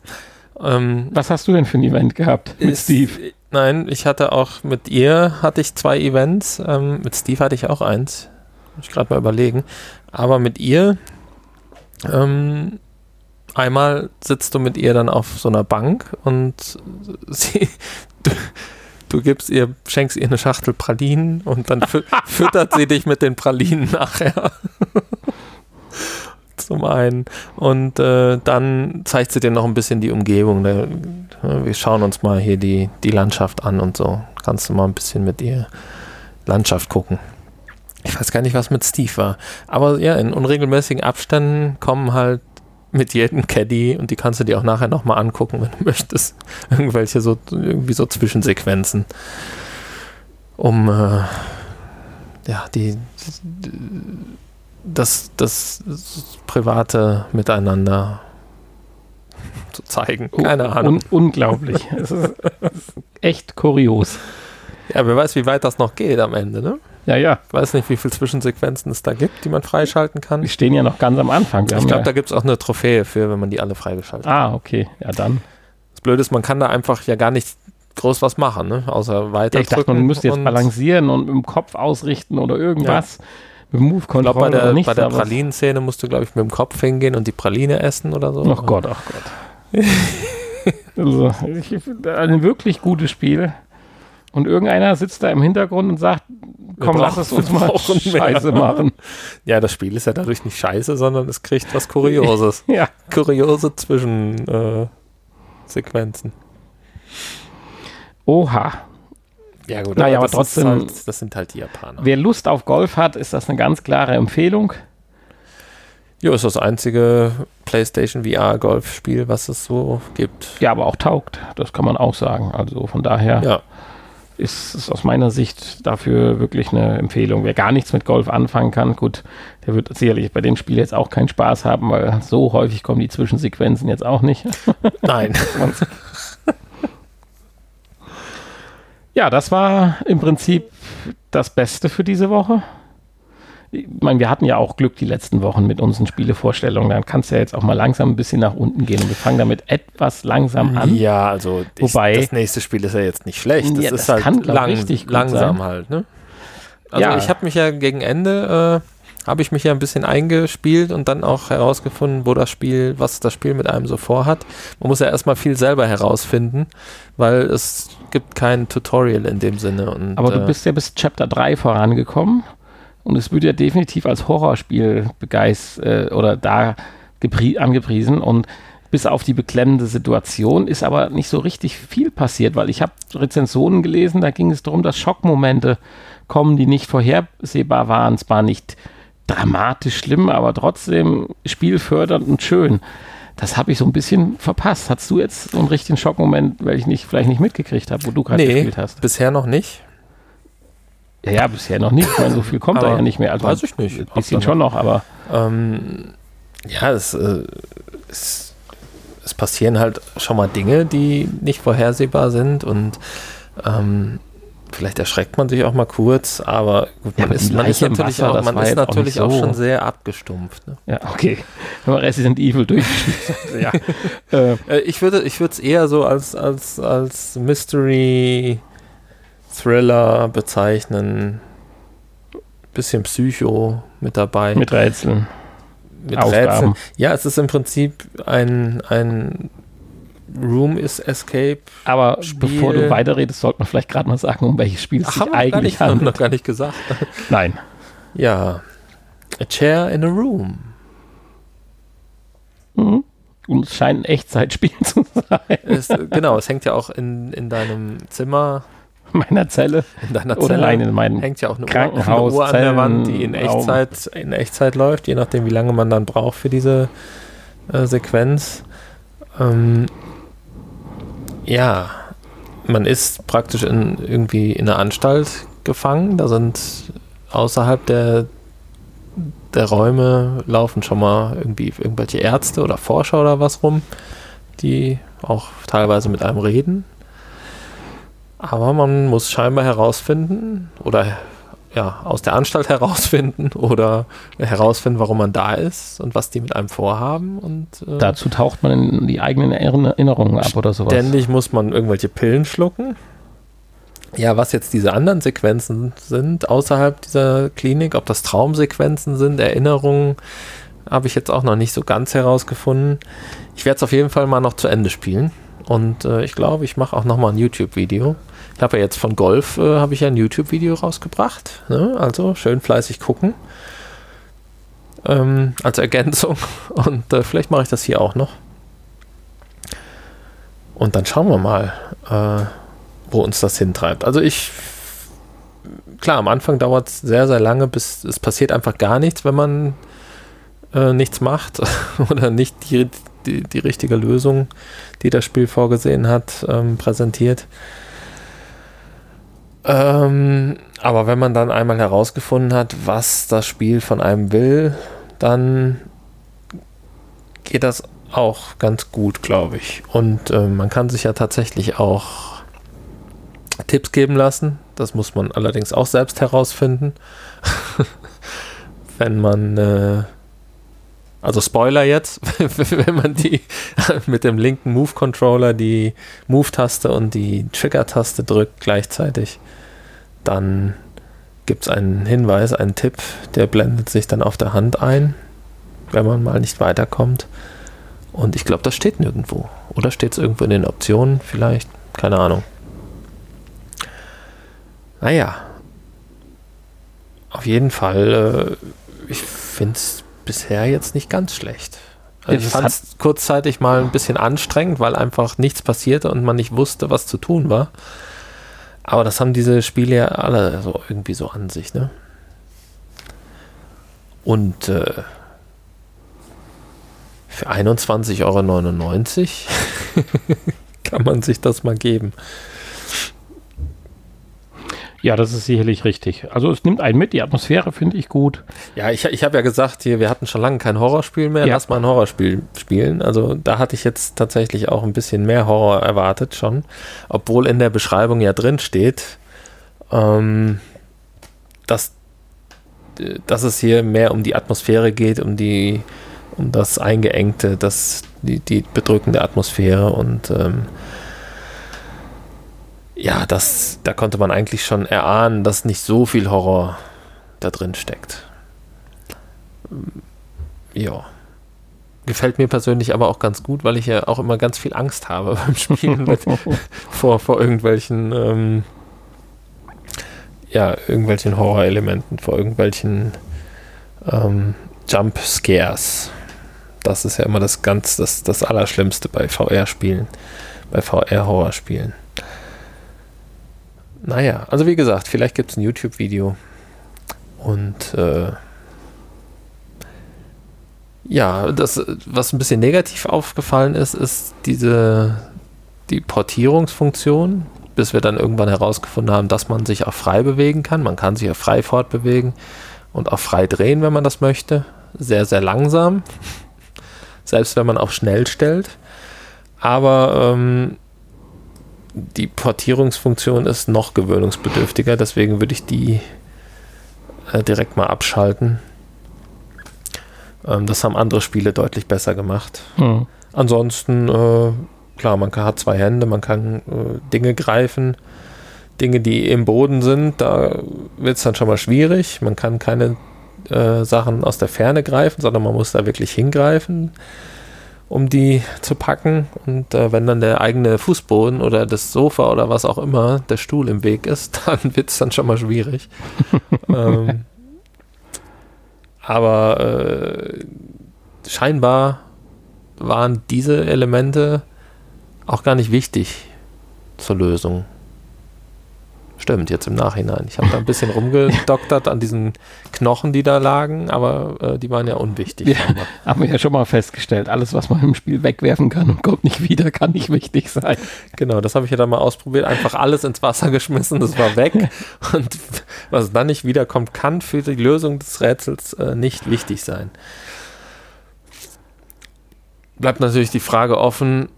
Ähm, was hast du denn für ein Event gehabt mit ist, Steve? Nein, ich hatte auch mit ihr hatte ich zwei Events. Ähm, mit Steve hatte ich auch eins. Muss ich gerade mal überlegen. Aber mit ihr ähm, einmal sitzt du mit ihr dann auf so einer Bank und <laughs> sie, du, du gibst ihr, schenkst ihr eine Schachtel Pralinen und dann fü <laughs> füttert sie dich mit den Pralinen nachher. <laughs> Zum einen. Und äh, dann zeigt sie dir noch ein bisschen die Umgebung. Da, wir schauen uns mal hier die, die Landschaft an und so. Kannst du mal ein bisschen mit ihr Landschaft gucken. Ich weiß gar nicht, was mit Steve war. Aber ja, in unregelmäßigen Abständen kommen halt mit jedem Caddy und die kannst du dir auch nachher nochmal angucken, wenn du <laughs> möchtest. Irgendwelche so, irgendwie so Zwischensequenzen. Um äh, ja, die, das, das, private Miteinander zu zeigen. Keine Ahnung. Un unglaublich. es ist echt kurios. Ja, wer weiß, wie weit das noch geht am Ende, ne? Ja, ja. Ich weiß nicht, wie viele Zwischensequenzen es da gibt, die man freischalten kann. Die stehen ja noch ganz am Anfang. Wir ich glaube, ja da gibt es auch eine Trophäe für, wenn man die alle freigeschaltet hat. Ah, okay. Ja, dann. Das Blöde ist, man kann da einfach ja gar nicht groß was machen, ne? außer weiter ja, Ich dachte, man müsste jetzt balancieren und mit dem Kopf ausrichten oder irgendwas. Ja. Mit Move Control bei der, nicht, bei der Pralinenszene musst du, glaube ich, mit dem Kopf hingehen und die Praline essen oder so. Ach Gott, ach Gott. <laughs> also, ich, ein wirklich gutes Spiel. Und irgendeiner sitzt da im Hintergrund und sagt, komm, lass es uns mal scheiße mehr. machen. <laughs> Ja, das Spiel ist ja dadurch nicht scheiße, sondern es kriegt was Kurioses. <laughs> ja. Kuriose Zwischensequenzen. Äh, Oha. Ja gut, naja, aber, aber trotzdem, halt, das sind halt die Japaner. Wer Lust auf Golf hat, ist das eine ganz klare Empfehlung. Ja, ist das einzige PlayStation VR Golfspiel, was es so gibt. Ja, aber auch taugt, das kann man auch sagen. Also von daher. Ja ist es aus meiner Sicht dafür wirklich eine Empfehlung. Wer gar nichts mit Golf anfangen kann, gut, der wird sicherlich bei dem Spiel jetzt auch keinen Spaß haben, weil so häufig kommen die Zwischensequenzen jetzt auch nicht. <laughs> Nein. <laughs> ja, das war im Prinzip das Beste für diese Woche ich meine, wir hatten ja auch Glück die letzten Wochen mit unseren Spielevorstellungen. Dann kannst du ja jetzt auch mal langsam ein bisschen nach unten gehen. Und wir fangen damit etwas langsam an. Ja, also Wobei, das nächste Spiel ist ja jetzt nicht schlecht. Das ja, ist halt kann, lang, langsam sein. halt. Ne? Also ja. ich habe mich ja gegen Ende äh, habe ich mich ja ein bisschen eingespielt und dann auch herausgefunden, wo das Spiel, was das Spiel mit einem so vorhat. Man muss ja erstmal viel selber herausfinden, weil es gibt kein Tutorial in dem Sinne. Und, Aber du äh, bist ja bis Chapter 3 vorangekommen. Und es wird ja definitiv als Horrorspiel begeistert äh, oder da angepriesen. Und bis auf die beklemmende Situation ist aber nicht so richtig viel passiert, weil ich habe Rezensionen gelesen, da ging es darum, dass Schockmomente kommen, die nicht vorhersehbar waren. Zwar nicht dramatisch schlimm, aber trotzdem spielfördernd und schön. Das habe ich so ein bisschen verpasst. Hast du jetzt so einen richtigen Schockmoment, weil ich nicht, vielleicht nicht mitgekriegt habe, wo du gerade nee, gespielt hast? Bisher noch nicht. Ja, ja, bisher noch nicht. Ich meine, so viel kommt da ja nicht mehr. Also weiß ich nicht. Ein bisschen schon noch, aber. Ähm, ja, es, äh, es, es passieren halt schon mal Dinge, die nicht vorhersehbar sind und ähm, vielleicht erschreckt man sich auch mal kurz, aber gut, man, ja, ist, man ist natürlich, Wasser, auch, man ist natürlich auch, so. auch, schon sehr abgestumpft. Ne? Ja, okay. Wenn man Resident Evil durchgespielt <laughs> ja. Äh, äh, ich würde es eher so als, als, als Mystery Thriller bezeichnen. Bisschen Psycho mit dabei. Mit Rätseln. Mit Aufgaben. Rätseln. Ja, es ist im Prinzip ein, ein Room is Escape. Aber Spiel. bevor du weiterredest, sollte man vielleicht gerade mal sagen, um welches Spiel es sich eigentlich nicht, handelt. Haben wir noch gar nicht gesagt. <laughs> Nein. Ja. A Chair in a Room. Mhm. Und es scheint ein Echtzeitspiel <laughs> zu sein. Es, genau, es hängt ja auch in, in deinem Zimmer. <laughs> Meiner Zelle. In deiner Zelle. Oder allein in meinem hängt ja auch eine Krankenhaus, Uhr, eine Uhr an der Wand, die in Echtzeit, in Echtzeit läuft, je nachdem, wie lange man dann braucht für diese äh, Sequenz. Ähm, ja, man ist praktisch in, irgendwie in einer Anstalt gefangen. Da sind außerhalb der, der Räume laufen schon mal irgendwie irgendwelche Ärzte oder Forscher oder was rum, die auch teilweise mit einem reden. Aber man muss scheinbar herausfinden oder ja, aus der Anstalt herausfinden <laughs> oder herausfinden, warum man da ist und was die mit einem vorhaben. Und, äh, Dazu taucht man in die eigenen Erinnerungen ab oder sowas. Ständig muss man irgendwelche Pillen schlucken. Ja, was jetzt diese anderen Sequenzen sind außerhalb dieser Klinik, ob das Traumsequenzen sind, Erinnerungen, habe ich jetzt auch noch nicht so ganz herausgefunden. Ich werde es auf jeden Fall mal noch zu Ende spielen. Und äh, ich glaube, ich mache auch noch mal ein YouTube-Video. Ich habe ja jetzt von Golf äh, habe ich ja ein YouTube-Video rausgebracht. Ne? Also schön fleißig gucken. Ähm, als Ergänzung. <laughs> Und äh, vielleicht mache ich das hier auch noch. Und dann schauen wir mal, äh, wo uns das hintreibt. Also ich, klar, am Anfang dauert es sehr, sehr lange, bis es passiert einfach gar nichts, wenn man äh, nichts macht <laughs> oder nicht die, die, die, richtige Lösung, die das Spiel vorgesehen hat, ähm, präsentiert. Ähm, aber wenn man dann einmal herausgefunden hat, was das Spiel von einem will, dann geht das auch ganz gut, glaube ich. Und äh, man kann sich ja tatsächlich auch Tipps geben lassen. Das muss man allerdings auch selbst herausfinden. <laughs> wenn man, äh, also Spoiler jetzt, <laughs> wenn man die mit dem linken Move-Controller die Move-Taste und die Trigger-Taste drückt gleichzeitig, dann gibt es einen Hinweis, einen Tipp, der blendet sich dann auf der Hand ein, wenn man mal nicht weiterkommt. Und ich glaube, das steht nirgendwo. Oder steht es irgendwo in den Optionen vielleicht? Keine Ahnung. Naja. Auf jeden Fall, äh, ich finde es bisher jetzt nicht ganz schlecht. Also ich fand es kurzzeitig mal ein bisschen anstrengend, weil einfach nichts passierte und man nicht wusste, was zu tun war. Aber das haben diese Spiele ja alle so irgendwie so an sich, ne? Und äh, für 21,99 Euro <laughs> kann man sich das mal geben. Ja, das ist sicherlich richtig. Also es nimmt einen mit, die Atmosphäre finde ich gut. Ja, ich, ich habe ja gesagt, hier, wir hatten schon lange kein Horrorspiel mehr, ja. lass mal ein Horrorspiel spielen. Also da hatte ich jetzt tatsächlich auch ein bisschen mehr Horror erwartet schon, obwohl in der Beschreibung ja drin steht, ähm, dass, dass es hier mehr um die Atmosphäre geht, um die um das Eingeengte, das, die, die bedrückende Atmosphäre und ähm, ja, das, da konnte man eigentlich schon erahnen, dass nicht so viel Horror da drin steckt. Ja. Gefällt mir persönlich aber auch ganz gut, weil ich ja auch immer ganz viel Angst habe <laughs> beim Spielen mit, <laughs> vor, vor irgendwelchen, ähm, ja, irgendwelchen Horrorelementen, vor irgendwelchen ähm, Jump Scares. Das ist ja immer das ganz, das, das Allerschlimmste bei VR-Spielen, bei VR-Horrorspielen. Naja, also wie gesagt, vielleicht gibt es ein YouTube-Video. Und äh, ja, das, was ein bisschen negativ aufgefallen ist, ist diese die Portierungsfunktion, bis wir dann irgendwann herausgefunden haben, dass man sich auch frei bewegen kann. Man kann sich auch frei fortbewegen und auch frei drehen, wenn man das möchte. Sehr, sehr langsam. <laughs> Selbst wenn man auf schnell stellt. Aber ähm, die Portierungsfunktion ist noch gewöhnungsbedürftiger, deswegen würde ich die äh, direkt mal abschalten. Ähm, das haben andere Spiele deutlich besser gemacht. Mhm. Ansonsten, äh, klar, man kann, hat zwei Hände, man kann äh, Dinge greifen. Dinge, die im Boden sind, da wird es dann schon mal schwierig. Man kann keine äh, Sachen aus der Ferne greifen, sondern man muss da wirklich hingreifen um die zu packen. Und äh, wenn dann der eigene Fußboden oder das Sofa oder was auch immer, der Stuhl im Weg ist, <laughs> dann wird es dann schon mal schwierig. <laughs> ähm, aber äh, scheinbar waren diese Elemente auch gar nicht wichtig zur Lösung. Stimmt, jetzt im Nachhinein. Ich habe da ein bisschen rumgedoktert an diesen Knochen, die da lagen, aber äh, die waren ja unwichtig. Ja, haben wir ja schon mal festgestellt. Alles, was man im Spiel wegwerfen kann und kommt nicht wieder, kann nicht wichtig sein. Genau, das habe ich ja dann mal ausprobiert. Einfach alles ins Wasser geschmissen, das war weg. <laughs> und was dann nicht wiederkommt, kann für die Lösung des Rätsels äh, nicht wichtig sein. Bleibt natürlich die Frage offen,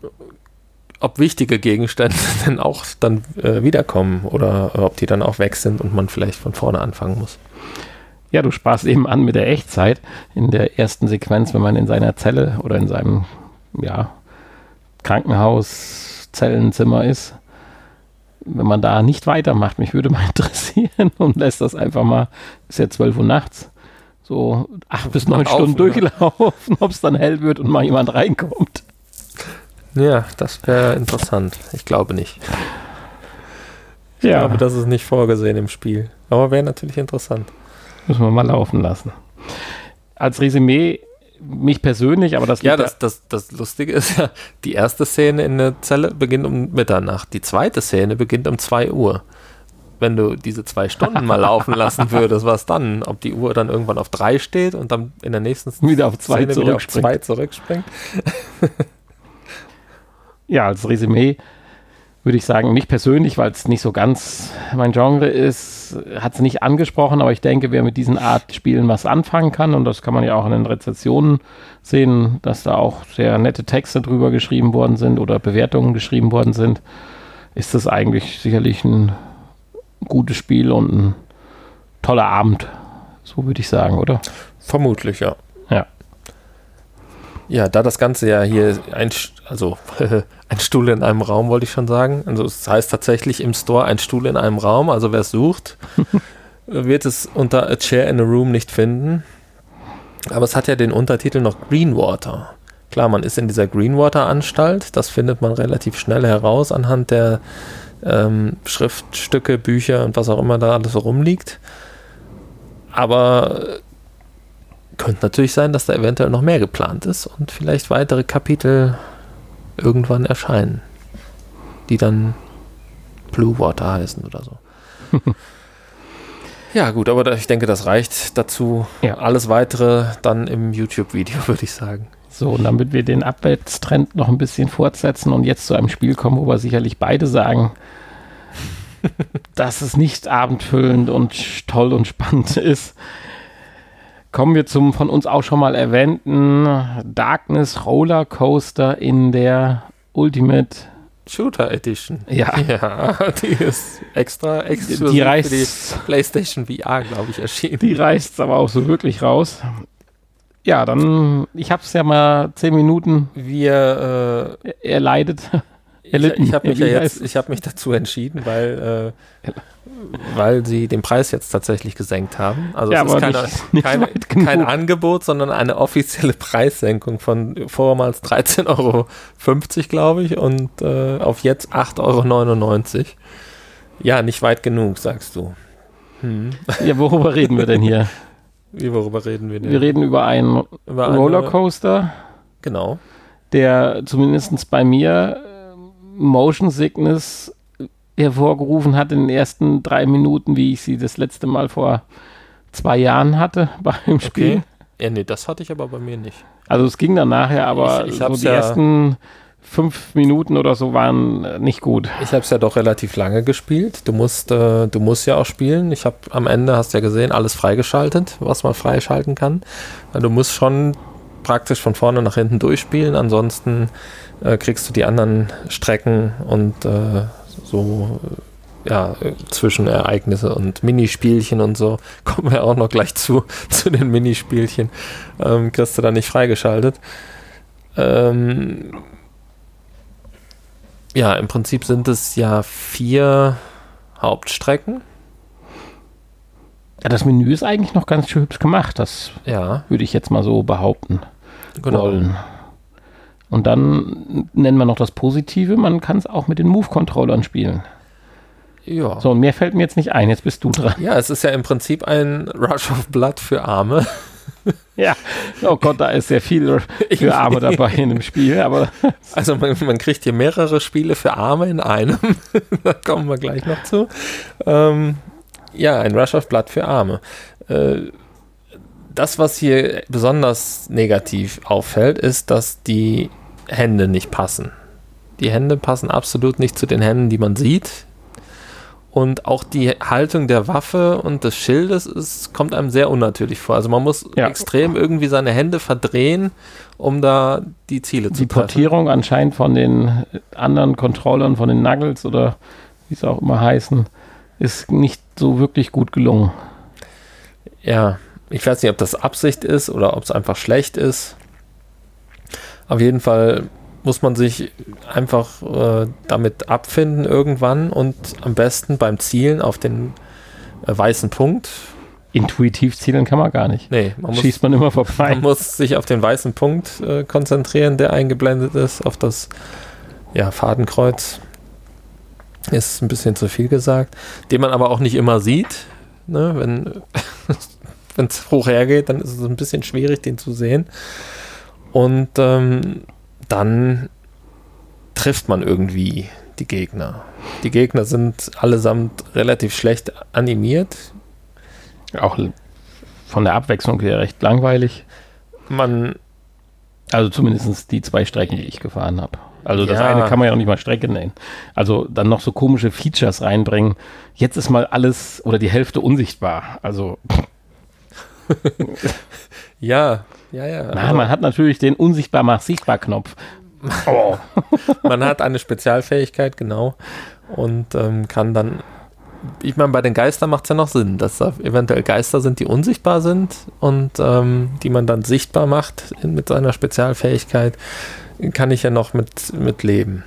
ob wichtige Gegenstände <laughs> denn auch dann äh, wiederkommen oder ob die dann auch weg sind und man vielleicht von vorne anfangen muss. Ja, du sprachst eben an mit der Echtzeit in der ersten Sequenz, wenn man in seiner Zelle oder in seinem ja, Krankenhaus, Zellenzimmer ist. Wenn man da nicht weitermacht, mich würde mal <laughs> interessieren und lässt das einfach mal, ist ja 12 Uhr nachts, so acht bis neun Stunden durchlaufen, <laughs> ob es dann hell wird und mal jemand reinkommt. Ja, das wäre interessant. Ich glaube nicht. Ich ja. glaube, das ist nicht vorgesehen im Spiel. Aber wäre natürlich interessant. Müssen wir mal laufen lassen. Als Resümee, mich persönlich, aber das Ja, das, das, das Lustige ist ja, die erste Szene in der Zelle beginnt um Mitternacht. Die zweite Szene beginnt um 2 Uhr. Wenn du diese zwei Stunden mal laufen lassen <laughs> würdest, was dann? Ob die Uhr dann irgendwann auf drei steht und dann in der nächsten Szene wieder auf zwei zurückspringt. Ja, als Resümee würde ich sagen, mich persönlich, weil es nicht so ganz mein Genre ist, hat es nicht angesprochen, aber ich denke, wer mit diesen Art Spielen was anfangen kann, und das kann man ja auch in den Rezensionen sehen, dass da auch sehr nette Texte drüber geschrieben worden sind oder Bewertungen geschrieben worden sind, ist das eigentlich sicherlich ein gutes Spiel und ein toller Abend. So würde ich sagen, oder? Vermutlich, ja. Ja. Ja, da das Ganze ja hier ein, also <laughs> ein Stuhl in einem Raum, wollte ich schon sagen. Also es heißt tatsächlich im Store ein Stuhl in einem Raum. Also wer es sucht, <laughs> wird es unter A Chair in a Room nicht finden. Aber es hat ja den Untertitel noch Greenwater. Klar, man ist in dieser Greenwater-Anstalt. Das findet man relativ schnell heraus anhand der ähm, Schriftstücke, Bücher und was auch immer da alles so rumliegt. Aber könnte natürlich sein, dass da eventuell noch mehr geplant ist und vielleicht weitere Kapitel irgendwann erscheinen, die dann Blue Water heißen oder so. <laughs> ja, gut, aber ich denke, das reicht dazu. Ja. Alles weitere dann im YouTube-Video, <laughs> würde ich sagen. So, und damit wir den Abwärtstrend noch ein bisschen fortsetzen und jetzt zu einem Spiel kommen, wo wir sicherlich beide sagen, <laughs> dass es nicht abendfüllend und toll und spannend ist, kommen wir zum von uns auch schon mal erwähnten Darkness Roller Coaster in der Ultimate Shooter Edition. Ja. <laughs> ja die ist extra exklusiv die reißt, für die PlayStation VR, glaube ich, erschienen. Die reißt aber auch so wirklich raus. Ja, dann, ich habe es ja mal zehn Minuten. Wir äh, erleidet. Erlitten. <laughs> Ich, ich habe mich ja jetzt, ich habe mich dazu entschieden, weil äh, weil sie den Preis jetzt tatsächlich gesenkt haben. Also ja, es ist keine, nicht, nicht keine, <laughs> kein Angebot, sondern eine offizielle Preissenkung von vormals 13,50 Euro, glaube ich, und äh, auf jetzt 8,99 Euro. Ja, nicht weit genug, sagst du. Hm. Ja, worüber reden wir denn hier? Wie, worüber reden wir denn? Wir reden über einen über Rollercoaster. Genau. Der zumindest bei mir äh, Motion Sickness hervorgerufen hat in den ersten drei Minuten, wie ich sie das letzte Mal vor zwei Jahren hatte <laughs> beim Spiel. Okay. Ja, nee, das hatte ich aber bei mir nicht. Also es ging dann nachher, aber ich, ich so die ja ersten fünf Minuten oder so waren äh, nicht gut. Ich habe es ja doch relativ lange gespielt. Du musst, äh, du musst ja auch spielen. Ich habe am Ende, hast ja gesehen, alles freigeschaltet, was man freischalten kann. Du musst schon praktisch von vorne nach hinten durchspielen. Ansonsten äh, kriegst du die anderen Strecken und äh, so ja, Zwischenereignisse und Minispielchen und so. <laughs> Kommen wir auch noch gleich zu, <laughs> zu den Minispielchen. Ähm, kriegst du da nicht freigeschaltet. Ähm, ja, im Prinzip sind es ja vier Hauptstrecken. Ja, das Menü ist eigentlich noch ganz schön hübsch gemacht. Das ja. würde ich jetzt mal so behaupten genau. wollen. Und dann nennen wir noch das Positive, man kann es auch mit den Move-Controllern spielen. Ja. So, und mehr fällt mir jetzt nicht ein, jetzt bist du dran. Ja, es ist ja im Prinzip ein Rush of Blood für Arme. <laughs> ja, oh Gott, da ist sehr viel für Arme dabei in dem Spiel. Aber <laughs> also man, man kriegt hier mehrere Spiele für Arme in einem. <laughs> da kommen wir gleich noch zu. Ähm, ja, ein Rush of Blood für Arme. Äh, das, was hier besonders negativ auffällt, ist, dass die Hände nicht passen. Die Hände passen absolut nicht zu den Händen, die man sieht und auch die Haltung der Waffe und des Schildes ist, kommt einem sehr unnatürlich vor. Also man muss ja. extrem irgendwie seine Hände verdrehen, um da die Ziele die zu treffen. Die Portierung anscheinend von den anderen Controllern, von den Nuggles oder wie es auch immer heißen, ist nicht so wirklich gut gelungen. Ja, ich weiß nicht, ob das Absicht ist oder ob es einfach schlecht ist. Auf jeden Fall muss man sich einfach äh, damit abfinden irgendwann und am besten beim Zielen auf den äh, weißen Punkt. Intuitiv zielen kann man gar nicht. Nee, man schießt man immer <laughs> vorbei. Man muss sich auf den weißen Punkt äh, konzentrieren, der eingeblendet ist, auf das ja, Fadenkreuz. Ist ein bisschen zu viel gesagt. Den man aber auch nicht immer sieht. Ne? Wenn <laughs> es hoch hergeht, dann ist es ein bisschen schwierig, den zu sehen. Und ähm, dann trifft man irgendwie die Gegner. Die Gegner sind allesamt relativ schlecht animiert. Auch von der Abwechslung her recht langweilig. Man. Also zumindest die zwei Strecken, die ich gefahren habe. Also das ja. eine kann man ja noch nicht mal Strecke nennen. Also dann noch so komische Features reinbringen. Jetzt ist mal alles oder die Hälfte unsichtbar. Also. <laughs> ja, ja, ja. Na, man hat natürlich den unsichtbar mach sichtbar Knopf. <laughs> Oh. man hat eine Spezialfähigkeit, genau. Und ähm, kann dann. Ich meine, bei den Geistern macht es ja noch Sinn, dass da eventuell Geister sind, die unsichtbar sind und ähm, die man dann sichtbar macht mit seiner Spezialfähigkeit, kann ich ja noch mit, mit leben.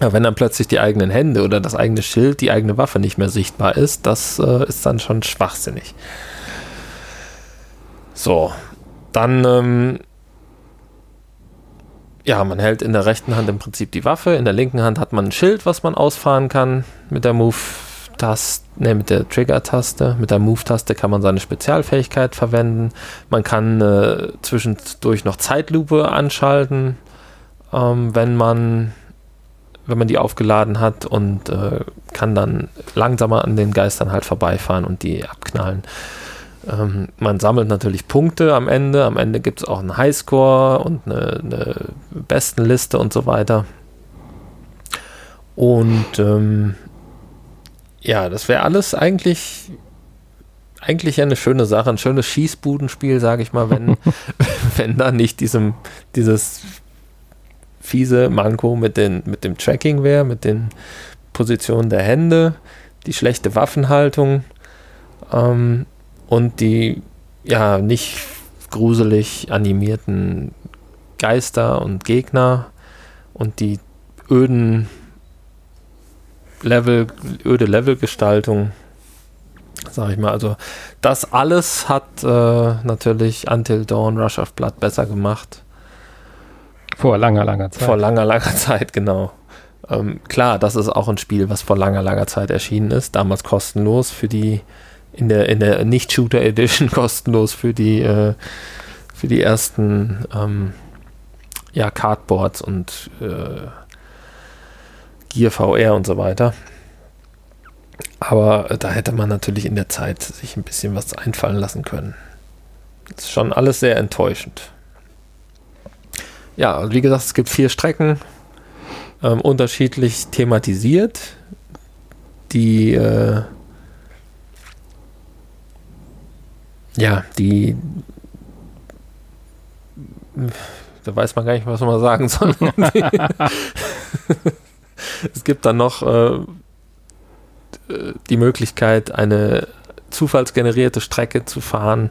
Aber wenn dann plötzlich die eigenen Hände oder das eigene Schild, die eigene Waffe nicht mehr sichtbar ist, das äh, ist dann schon schwachsinnig. So, dann, ähm, ja, man hält in der rechten Hand im Prinzip die Waffe, in der linken Hand hat man ein Schild, was man ausfahren kann mit der Move-Taste, ne, mit der Trigger-Taste. Mit der Move-Taste kann man seine Spezialfähigkeit verwenden. Man kann äh, zwischendurch noch Zeitlupe anschalten, ähm, wenn man wenn man die aufgeladen hat und äh, kann dann langsamer an den Geistern halt vorbeifahren und die abknallen. Ähm, man sammelt natürlich Punkte am Ende. Am Ende gibt es auch einen Highscore und eine, eine Bestenliste und so weiter. Und ähm, ja, das wäre alles eigentlich eigentlich eine schöne Sache, ein schönes Schießbudenspiel, sage ich mal, wenn, <laughs> <laughs> wenn da nicht diesem, dieses fiese Manko mit, den, mit dem Tracking wäre, mit den Positionen der Hände, die schlechte Waffenhaltung. Ähm, und die ja nicht gruselig animierten Geister und Gegner und die öden Level, öde Levelgestaltung, sag ich mal. Also das alles hat äh, natürlich Until Dawn Rush of Blood besser gemacht. Vor langer, langer Zeit. Vor langer, langer <laughs> Zeit, genau. Ähm, klar, das ist auch ein Spiel, was vor langer, langer Zeit erschienen ist, damals kostenlos für die in der, in der Nicht-Shooter Edition <laughs> kostenlos für die, äh, für die ersten ähm, ja, Cardboards und äh, Gear VR und so weiter. Aber äh, da hätte man natürlich in der Zeit sich ein bisschen was einfallen lassen können. Das ist schon alles sehr enttäuschend. Ja, wie gesagt, es gibt vier Strecken, ähm, unterschiedlich thematisiert. Die äh, ja, die da weiß man gar nicht, was man sagen soll. <laughs> es gibt dann noch äh, die Möglichkeit, eine zufallsgenerierte Strecke zu fahren.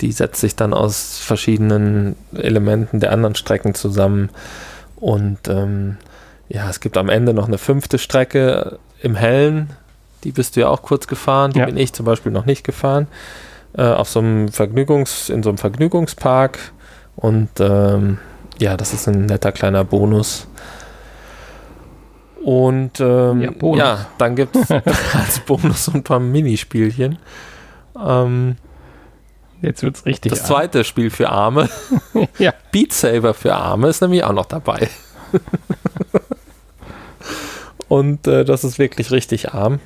Die setzt sich dann aus verschiedenen Elementen der anderen Strecken zusammen. Und ähm, ja, es gibt am Ende noch eine fünfte Strecke im Hellen. Die bist du ja auch kurz gefahren. Die ja. bin ich zum Beispiel noch nicht gefahren. Äh, auf so einem Vergnügungs, in so einem Vergnügungspark. Und ähm, ja, das ist ein netter kleiner Bonus. Und ähm, ja, ja, dann gibt es <laughs> als Bonus so ein paar Minispielchen. Ähm, Jetzt wird es richtig. Das arm. zweite Spiel für Arme, <laughs> ja. Beat Saber für Arme, ist nämlich auch noch dabei. <laughs> Und äh, das ist wirklich richtig arm.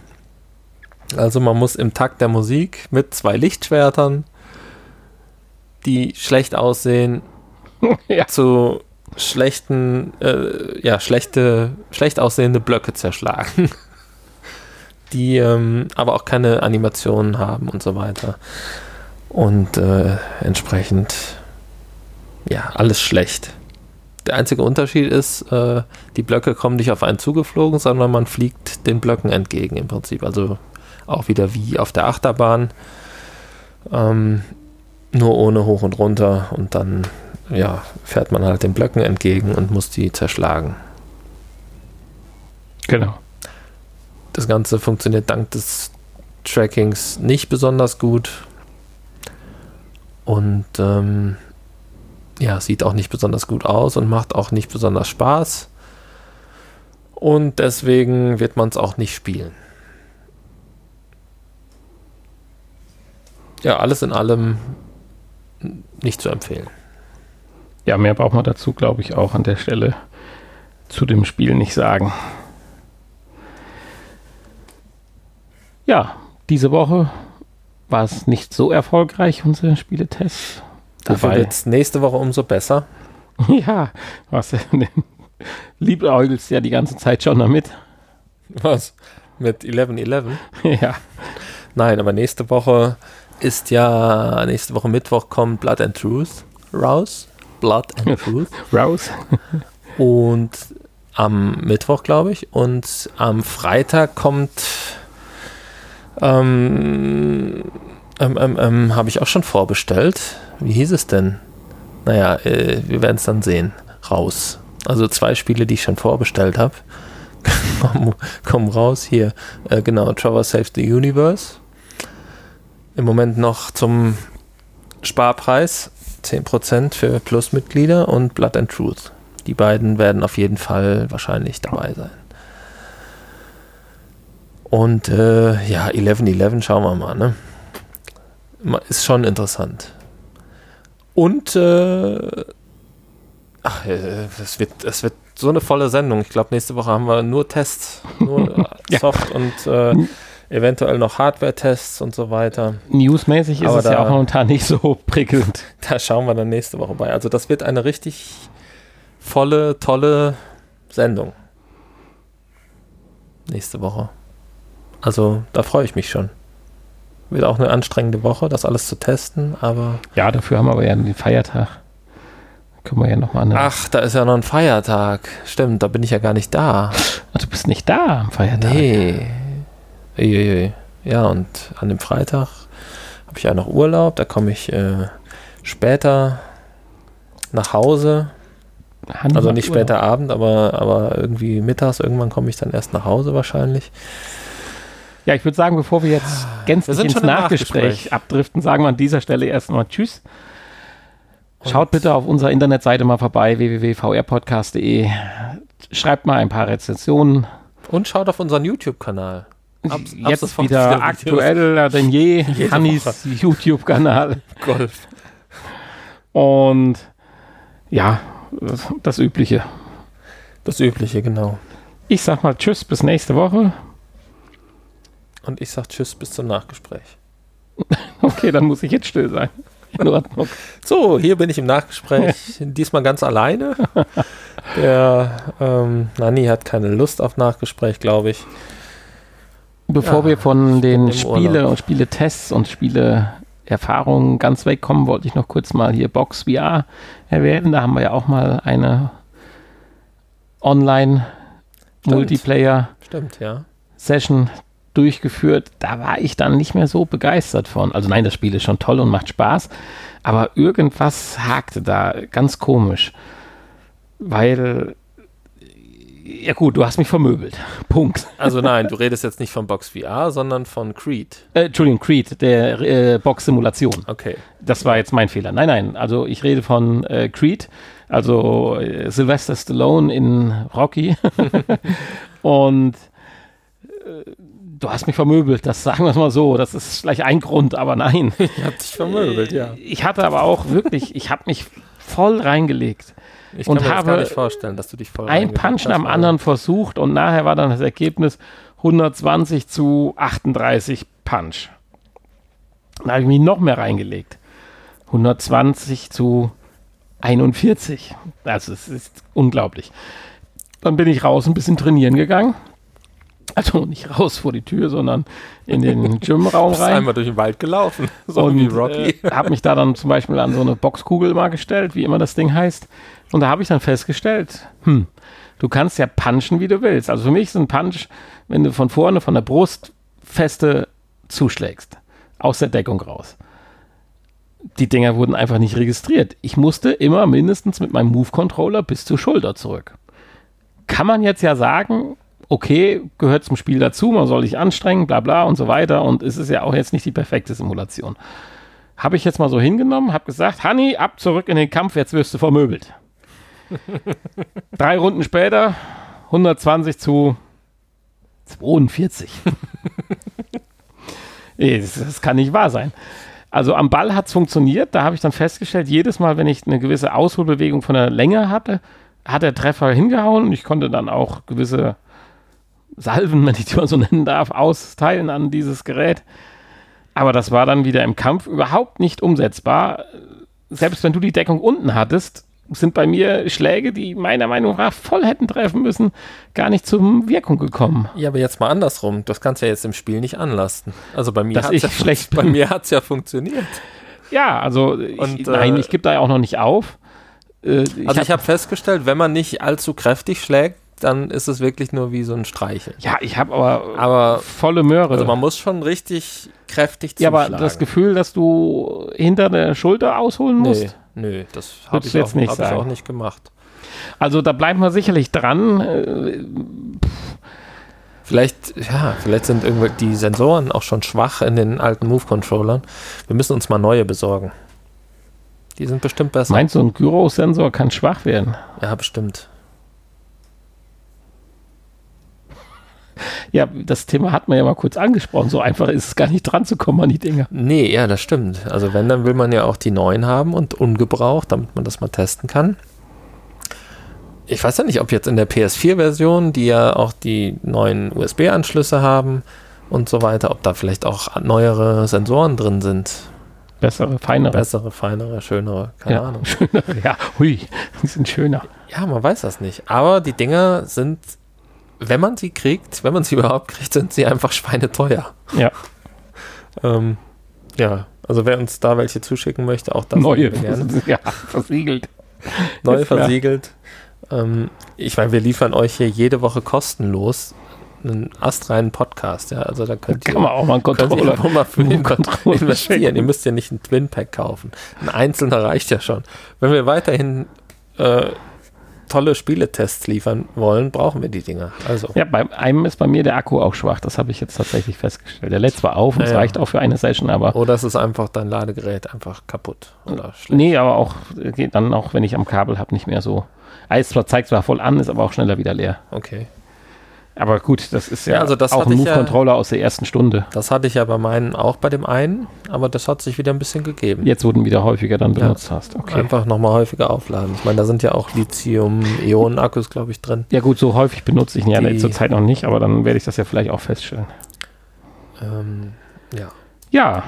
Also man muss im Takt der Musik mit zwei Lichtschwertern, die schlecht aussehen, <laughs> ja. zu schlechten, äh, ja, schlechte, schlecht aussehende Blöcke zerschlagen. <laughs> die ähm, aber auch keine Animationen haben und so weiter. Und äh, entsprechend, ja, alles schlecht. Der einzige Unterschied ist, äh, die Blöcke kommen nicht auf einen zugeflogen, sondern man fliegt den Blöcken entgegen im Prinzip. Also auch wieder wie auf der Achterbahn. Ähm, nur ohne hoch und runter und dann ja, fährt man halt den Blöcken entgegen und muss die zerschlagen. Genau. Das Ganze funktioniert dank des Trackings nicht besonders gut. Und ähm, ja, sieht auch nicht besonders gut aus und macht auch nicht besonders Spaß. Und deswegen wird man es auch nicht spielen. Ja, alles in allem nicht zu empfehlen. Ja, mehr braucht man dazu, glaube ich, auch an der Stelle zu dem Spiel nicht sagen. Ja, diese Woche war es nicht so erfolgreich, unsere Spieletest. Dafür wird es nächste Woche umso besser. <laughs> Ja, was <laughs> liebäugelst ja die ganze Zeit schon damit. Was? Mit 11.11? <laughs> Ja. Nein, aber nächste Woche ist ja, nächste Woche Mittwoch kommt Blood and Truth raus. Blood and <laughs> Truth. raus. Und am Mittwoch, glaube ich. Und am Freitag kommt ähm, ähm, ähm, ähm, habe ich auch schon vorbestellt. Wie hieß es denn? Naja, äh, wir werden es dann sehen. Raus. Also zwei Spiele, die ich schon vorbestellt habe. <laughs> kommen, kommen raus. Hier, äh, genau, Trevor Saves the Universe. Im Moment noch zum Sparpreis. 10% für Plusmitglieder und Blood and Truth. Die beiden werden auf jeden Fall wahrscheinlich dabei sein. Und äh, ja, 11-11 schauen wir mal, ne? Ist schon interessant. Und äh, ach, äh, das wird, das wird so eine volle Sendung. Ich glaube, nächste Woche haben wir nur Tests, nur. <laughs> Soft und äh, eventuell noch Hardware-Tests und so weiter. Newsmäßig ist Aber es da, ja auch momentan nicht so prickelnd. <laughs> Da schauen wir dann nächste Woche bei. Also das wird eine richtig volle, tolle Sendung. Nächste Woche. Also da freue ich mich schon. Wird auch eine anstrengende Woche, das alles zu testen, aber. Ja, dafür haben wir aber ja den Feiertag. Können wir ja nochmal eine. Ach, da ist ja noch ein Feiertag. Stimmt, da bin ich ja gar nicht da. Ach, du bist nicht da am Feiertag. Nee. Uiuiui. Ja, und an dem Freitag habe ich ja noch Urlaub. Da komme ich äh, später nach Hause. Hanna also nicht später Urlaub. Abend, aber, aber irgendwie mittags. Irgendwann komme ich dann erst nach Hause wahrscheinlich. Ja, ich würde sagen, bevor wir jetzt gänzlich wir ins Nachgespräch, Nachgespräch, abdriften, sagen wir an dieser Stelle erstmal Tschüss. Und Schaut bitte auf unserer Internetseite mal vorbei, www.vrpodcast.de. Schreibt mal ein paar Rezensionen. Und schaut auf unseren YouTube-Kanal. Jetzt wieder aktueller denn je. <laughs> Hannis YouTube-Kanal. Golf. Und ja, das Übliche. Das Übliche, genau. Ich sag mal Tschüss, bis nächste Woche. Und ich sag Tschüss bis zum Nachgespräch. <laughs> okay, dann muss ich jetzt still sein. In Ordnung. So, hier bin ich im Nachgespräch. <laughs> Diesmal ganz alleine. Der ähm, Nani hat keine Lust auf Nachgespräch, glaube ich. Bevor ja, wir von den Spiele- und Spieletests und Spiele Erfahrungen ganz wegkommen, wollte ich noch kurz mal hier Box VR erwähnen. Da haben wir ja auch mal eine Online-Multiplayer-Session ja. durchgeführt. Da war ich dann nicht mehr so begeistert von. Also nein, das Spiel ist schon toll und macht Spaß, aber irgendwas hakte da ganz komisch. Weil ja gut, du hast mich vermöbelt. <laughs> Punkt. Also nein, du redest jetzt nicht von Box VR, sondern von Creed. Äh, Entschuldigung, Creed, der äh, Box-Simulation. Okay. Das war jetzt mein Fehler. Nein, nein, also ich rede von äh, Creed, also äh, Sylvester Stallone in Rocky. <laughs> Und äh, du hast mich vermöbelt, das sagen wir es mal so. Das ist vielleicht ein Grund, aber nein. <laughs> Ich hab dich vermöbelt, ja. Ich hatte aber auch wirklich, ich habe mich voll reingelegt. Ich kann und mir habe gar nicht vorstellen, dass du dich voll ein Punch nach dem anderen versucht und nachher war dann das Ergebnis 120 zu 38 Punch. Dann habe ich mich noch mehr reingelegt. 120 zu 41. Also es ist unglaublich. Dann bin ich raus ein bisschen trainieren gegangen. <laughs> Also nicht raus vor die Tür, sondern in den <laughs> Gymraum rein. einmal durch den Wald gelaufen, <laughs> so und, wie Rocky. Äh, habe mich da dann zum Beispiel an so eine Boxkugel mal gestellt, wie immer das Ding heißt. Und da habe ich dann festgestellt, hm, du kannst ja punchen, wie du willst. Also für mich ist ein Punch, wenn du von vorne, von der Brust feste zuschlägst. Aus der Deckung raus. Die Dinger wurden einfach nicht registriert. Ich musste immer mindestens mit meinem Move-Controller bis zur Schulter zurück. Kann man jetzt ja sagen, okay, gehört zum Spiel dazu, man soll sich anstrengen, bla bla und so weiter. Und es ist ja auch jetzt nicht die perfekte Simulation. Habe ich jetzt mal so hingenommen, habe gesagt, Honey, ab zurück in den Kampf, jetzt wirst du vermöbelt. <laughs> Drei Runden später 120 zu 42. <laughs> das, das kann nicht wahr sein. Also am Ball hat es funktioniert. Da habe ich dann festgestellt, jedes Mal, wenn ich eine gewisse Ausholbewegung von der Länge hatte, hat der Treffer hingehauen und ich konnte dann auch gewisse Salven, <laughs> wenn ich die mal so nennen darf, austeilen an dieses Gerät. Aber das war dann wieder im Kampf überhaupt nicht umsetzbar. Selbst wenn du die Deckung unten hattest, sind bei mir Schläge, die meiner Meinung nach voll hätten treffen müssen, gar nicht zur Wirkung gekommen. Ja, aber jetzt mal andersrum. Das kannst du ja jetzt im Spiel nicht anlasten. Also bei mir hat es ja, <laughs> schlecht <laughs> bei mir hat's ja funktioniert. Ja, also Und, ich, nein, äh, ich gebe da ja auch noch nicht auf. Äh, ich also ich habe festgestellt, wenn man nicht allzu kräftig schlägt, dann ist es wirklich nur wie so ein Streichel. Ja, ich habe aber, aber volle Möhre. Also man muss schon richtig kräftig zuschlagen. Ja, aber das Gefühl, dass du hinter der Schulter ausholen musst? Nee. Nö, das habe ich, jetzt auch, nicht hab ich auch nicht gemacht. Also da bleiben wir sicherlich dran. Äh, vielleicht, ja, vielleicht sind irgendwie die Sensoren auch schon schwach in den alten Move-Controllern. Wir müssen uns mal neue besorgen. Die sind bestimmt besser. Meinst du, ein Gyro-Sensor kann schwach werden? Ja, bestimmt. Ja, das Thema hat man ja mal kurz angesprochen. So einfach ist es gar nicht dran zu kommen an die Dinger. Nee, ja, das stimmt. Also wenn, dann will man ja auch die neuen haben und ungebraucht, damit man das mal testen kann. Ich weiß ja nicht, ob jetzt in der PS4-Version, die ja auch die neuen USB-Anschlüsse haben und so weiter, ob da vielleicht auch neuere Sensoren drin sind. Bessere, feinere. Bessere, feinere, schönere, keine ja, Ahnung. Schönere, ja, hui, die sind schöner. Ja, man weiß das nicht. Aber die Dinger sind wenn man sie kriegt, wenn man sie <laughs> überhaupt kriegt, sind sie einfach schweineteuer. Ja. <laughs> ähm, ja, also wer uns da welche zuschicken möchte, auch das Neue, gerne. <laughs> Ja, versiegelt. Neue versiegelt. Ähm, ich meine, wir liefern euch hier jede Woche kostenlos einen astreinen Podcast, ja, also da könnt da ihr, kann man auch mal einen Controller, könnt ihr mal für den Controller investieren. Ihr müsst ja nicht einen Twin Pack kaufen. Ein einzelner reicht ja schon. Wenn wir weiterhin äh, tolle Spieletests liefern wollen, brauchen wir die Dinger. Also. Ja, bei einem ist bei mir der Akku auch schwach. Das habe ich jetzt tatsächlich festgestellt. Der lädt zwar auf und es ja. reicht auch für eine Session, aber. Oder es ist einfach dein Ladegerät einfach kaputt oder schlecht. Nee, aber auch geht dann auch, wenn ich am Kabel habe, nicht mehr so. Eis zwar zeigt zwar voll an, ist aber auch schneller wieder leer. Okay. Aber gut, das ist ja, ja also das auch ein Move-Controller ja, aus der ersten Stunde. Das hatte ich ja bei meinen auch bei dem einen, aber das hat sich wieder ein bisschen gegeben. Jetzt wurden wieder häufiger dann benutzt ja, hast. Okay. Einfach nochmal häufiger aufladen. Ich meine, da sind ja auch Lithium-Ionen-Akkus, glaube ich, drin. Ja gut, so häufig benutze ich ihn ja zurzeit noch nicht, aber dann werde ich das ja vielleicht auch feststellen. Ähm, ja. Ja.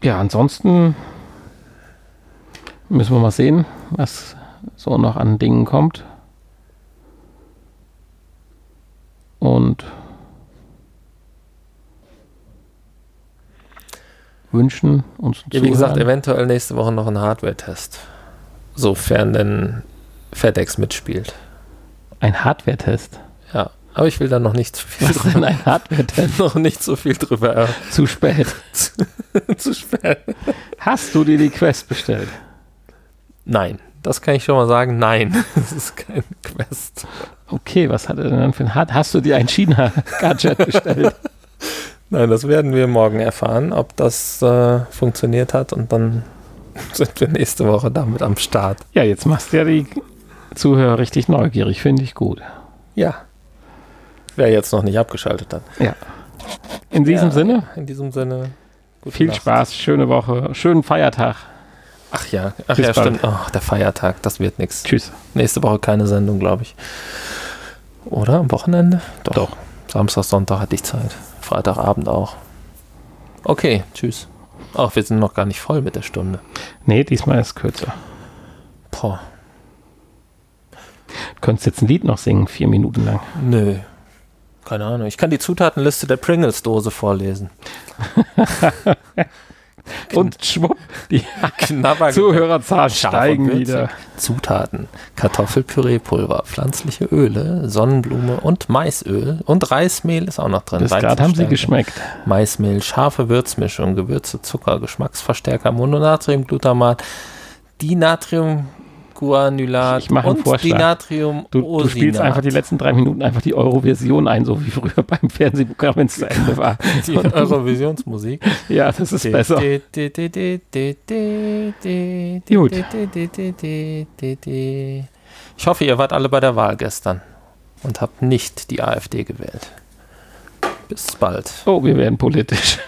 Ja, ansonsten müssen wir mal sehen, was so noch an Dingen kommt. Und wünschen uns ja, Wie gesagt, eventuell nächste Woche noch ein Hardware-Test. Sofern denn FedEx mitspielt. Ein Hardware-Test? Ja, aber ich will da noch nicht zu viel Was drüber. Denn ein Hardware-Test? <laughs> noch nicht so viel drüber. Zu spät. <laughs> zu spät. Hast du dir die Quest bestellt? Nein. Das kann ich schon mal sagen. Nein, <laughs> das ist kein Quest. Okay, was hat er denn für ein Hard? Hast du dir ein China-Gadget <laughs> bestellt? Nein, das werden wir morgen erfahren, ob das äh, funktioniert hat und dann <laughs> sind wir nächste Woche damit am Start. Ja, jetzt machst du ja die Zuhörer richtig neugierig, finde ich gut. Ja. Wer jetzt noch nicht abgeschaltet hat. Ja. In diesem ja, Sinne? In diesem Sinne. Viel Nacht. Spaß, schöne Woche, schönen Feiertag. Ach ja, ach ja, stimmt. Oh, der Feiertag, das wird nichts. Tschüss. Nächste Woche keine Sendung, glaube ich. Oder am Wochenende? Doch. Doch. Samstag, Sonntag hatte ich Zeit. Freitagabend auch. Okay, tschüss. Ach, wir sind noch gar nicht voll mit der Stunde. Nee, diesmal ist es kürzer. Boah. Du könntest jetzt ein Lied noch singen, vier Minuten lang. Nö. Keine Ahnung. Ich kann die Zutatenliste der Pringles-Dose vorlesen. <laughs> Und schwupp, die <laughs> <laughs> Zuhörerzahlen steigen wieder. Zutaten: Kartoffelpüreepulver, pflanzliche Öle, Sonnenblume und Maisöl. Und Reismehl ist auch noch drin. Bis gerade haben sie geschmeckt. Maismehl, scharfe Würzmischung, Gewürze, Zucker, Geschmacksverstärker, Mononatriumglutamat, Dinatrium Guanylat ich mache einen Vorschlag. Natrium du, du spielst einfach die letzten drei Minuten einfach die Eurovision ein, so wie früher beim Fernsehprogramm, wenn es zu Ende war. Die Eurovisionsmusik? ja, das ist besser. Gut. Ich hoffe, ihr wart alle bei der Wahl gestern und habt nicht die AfD gewählt. Bis bald. Oh, wir werden politisch.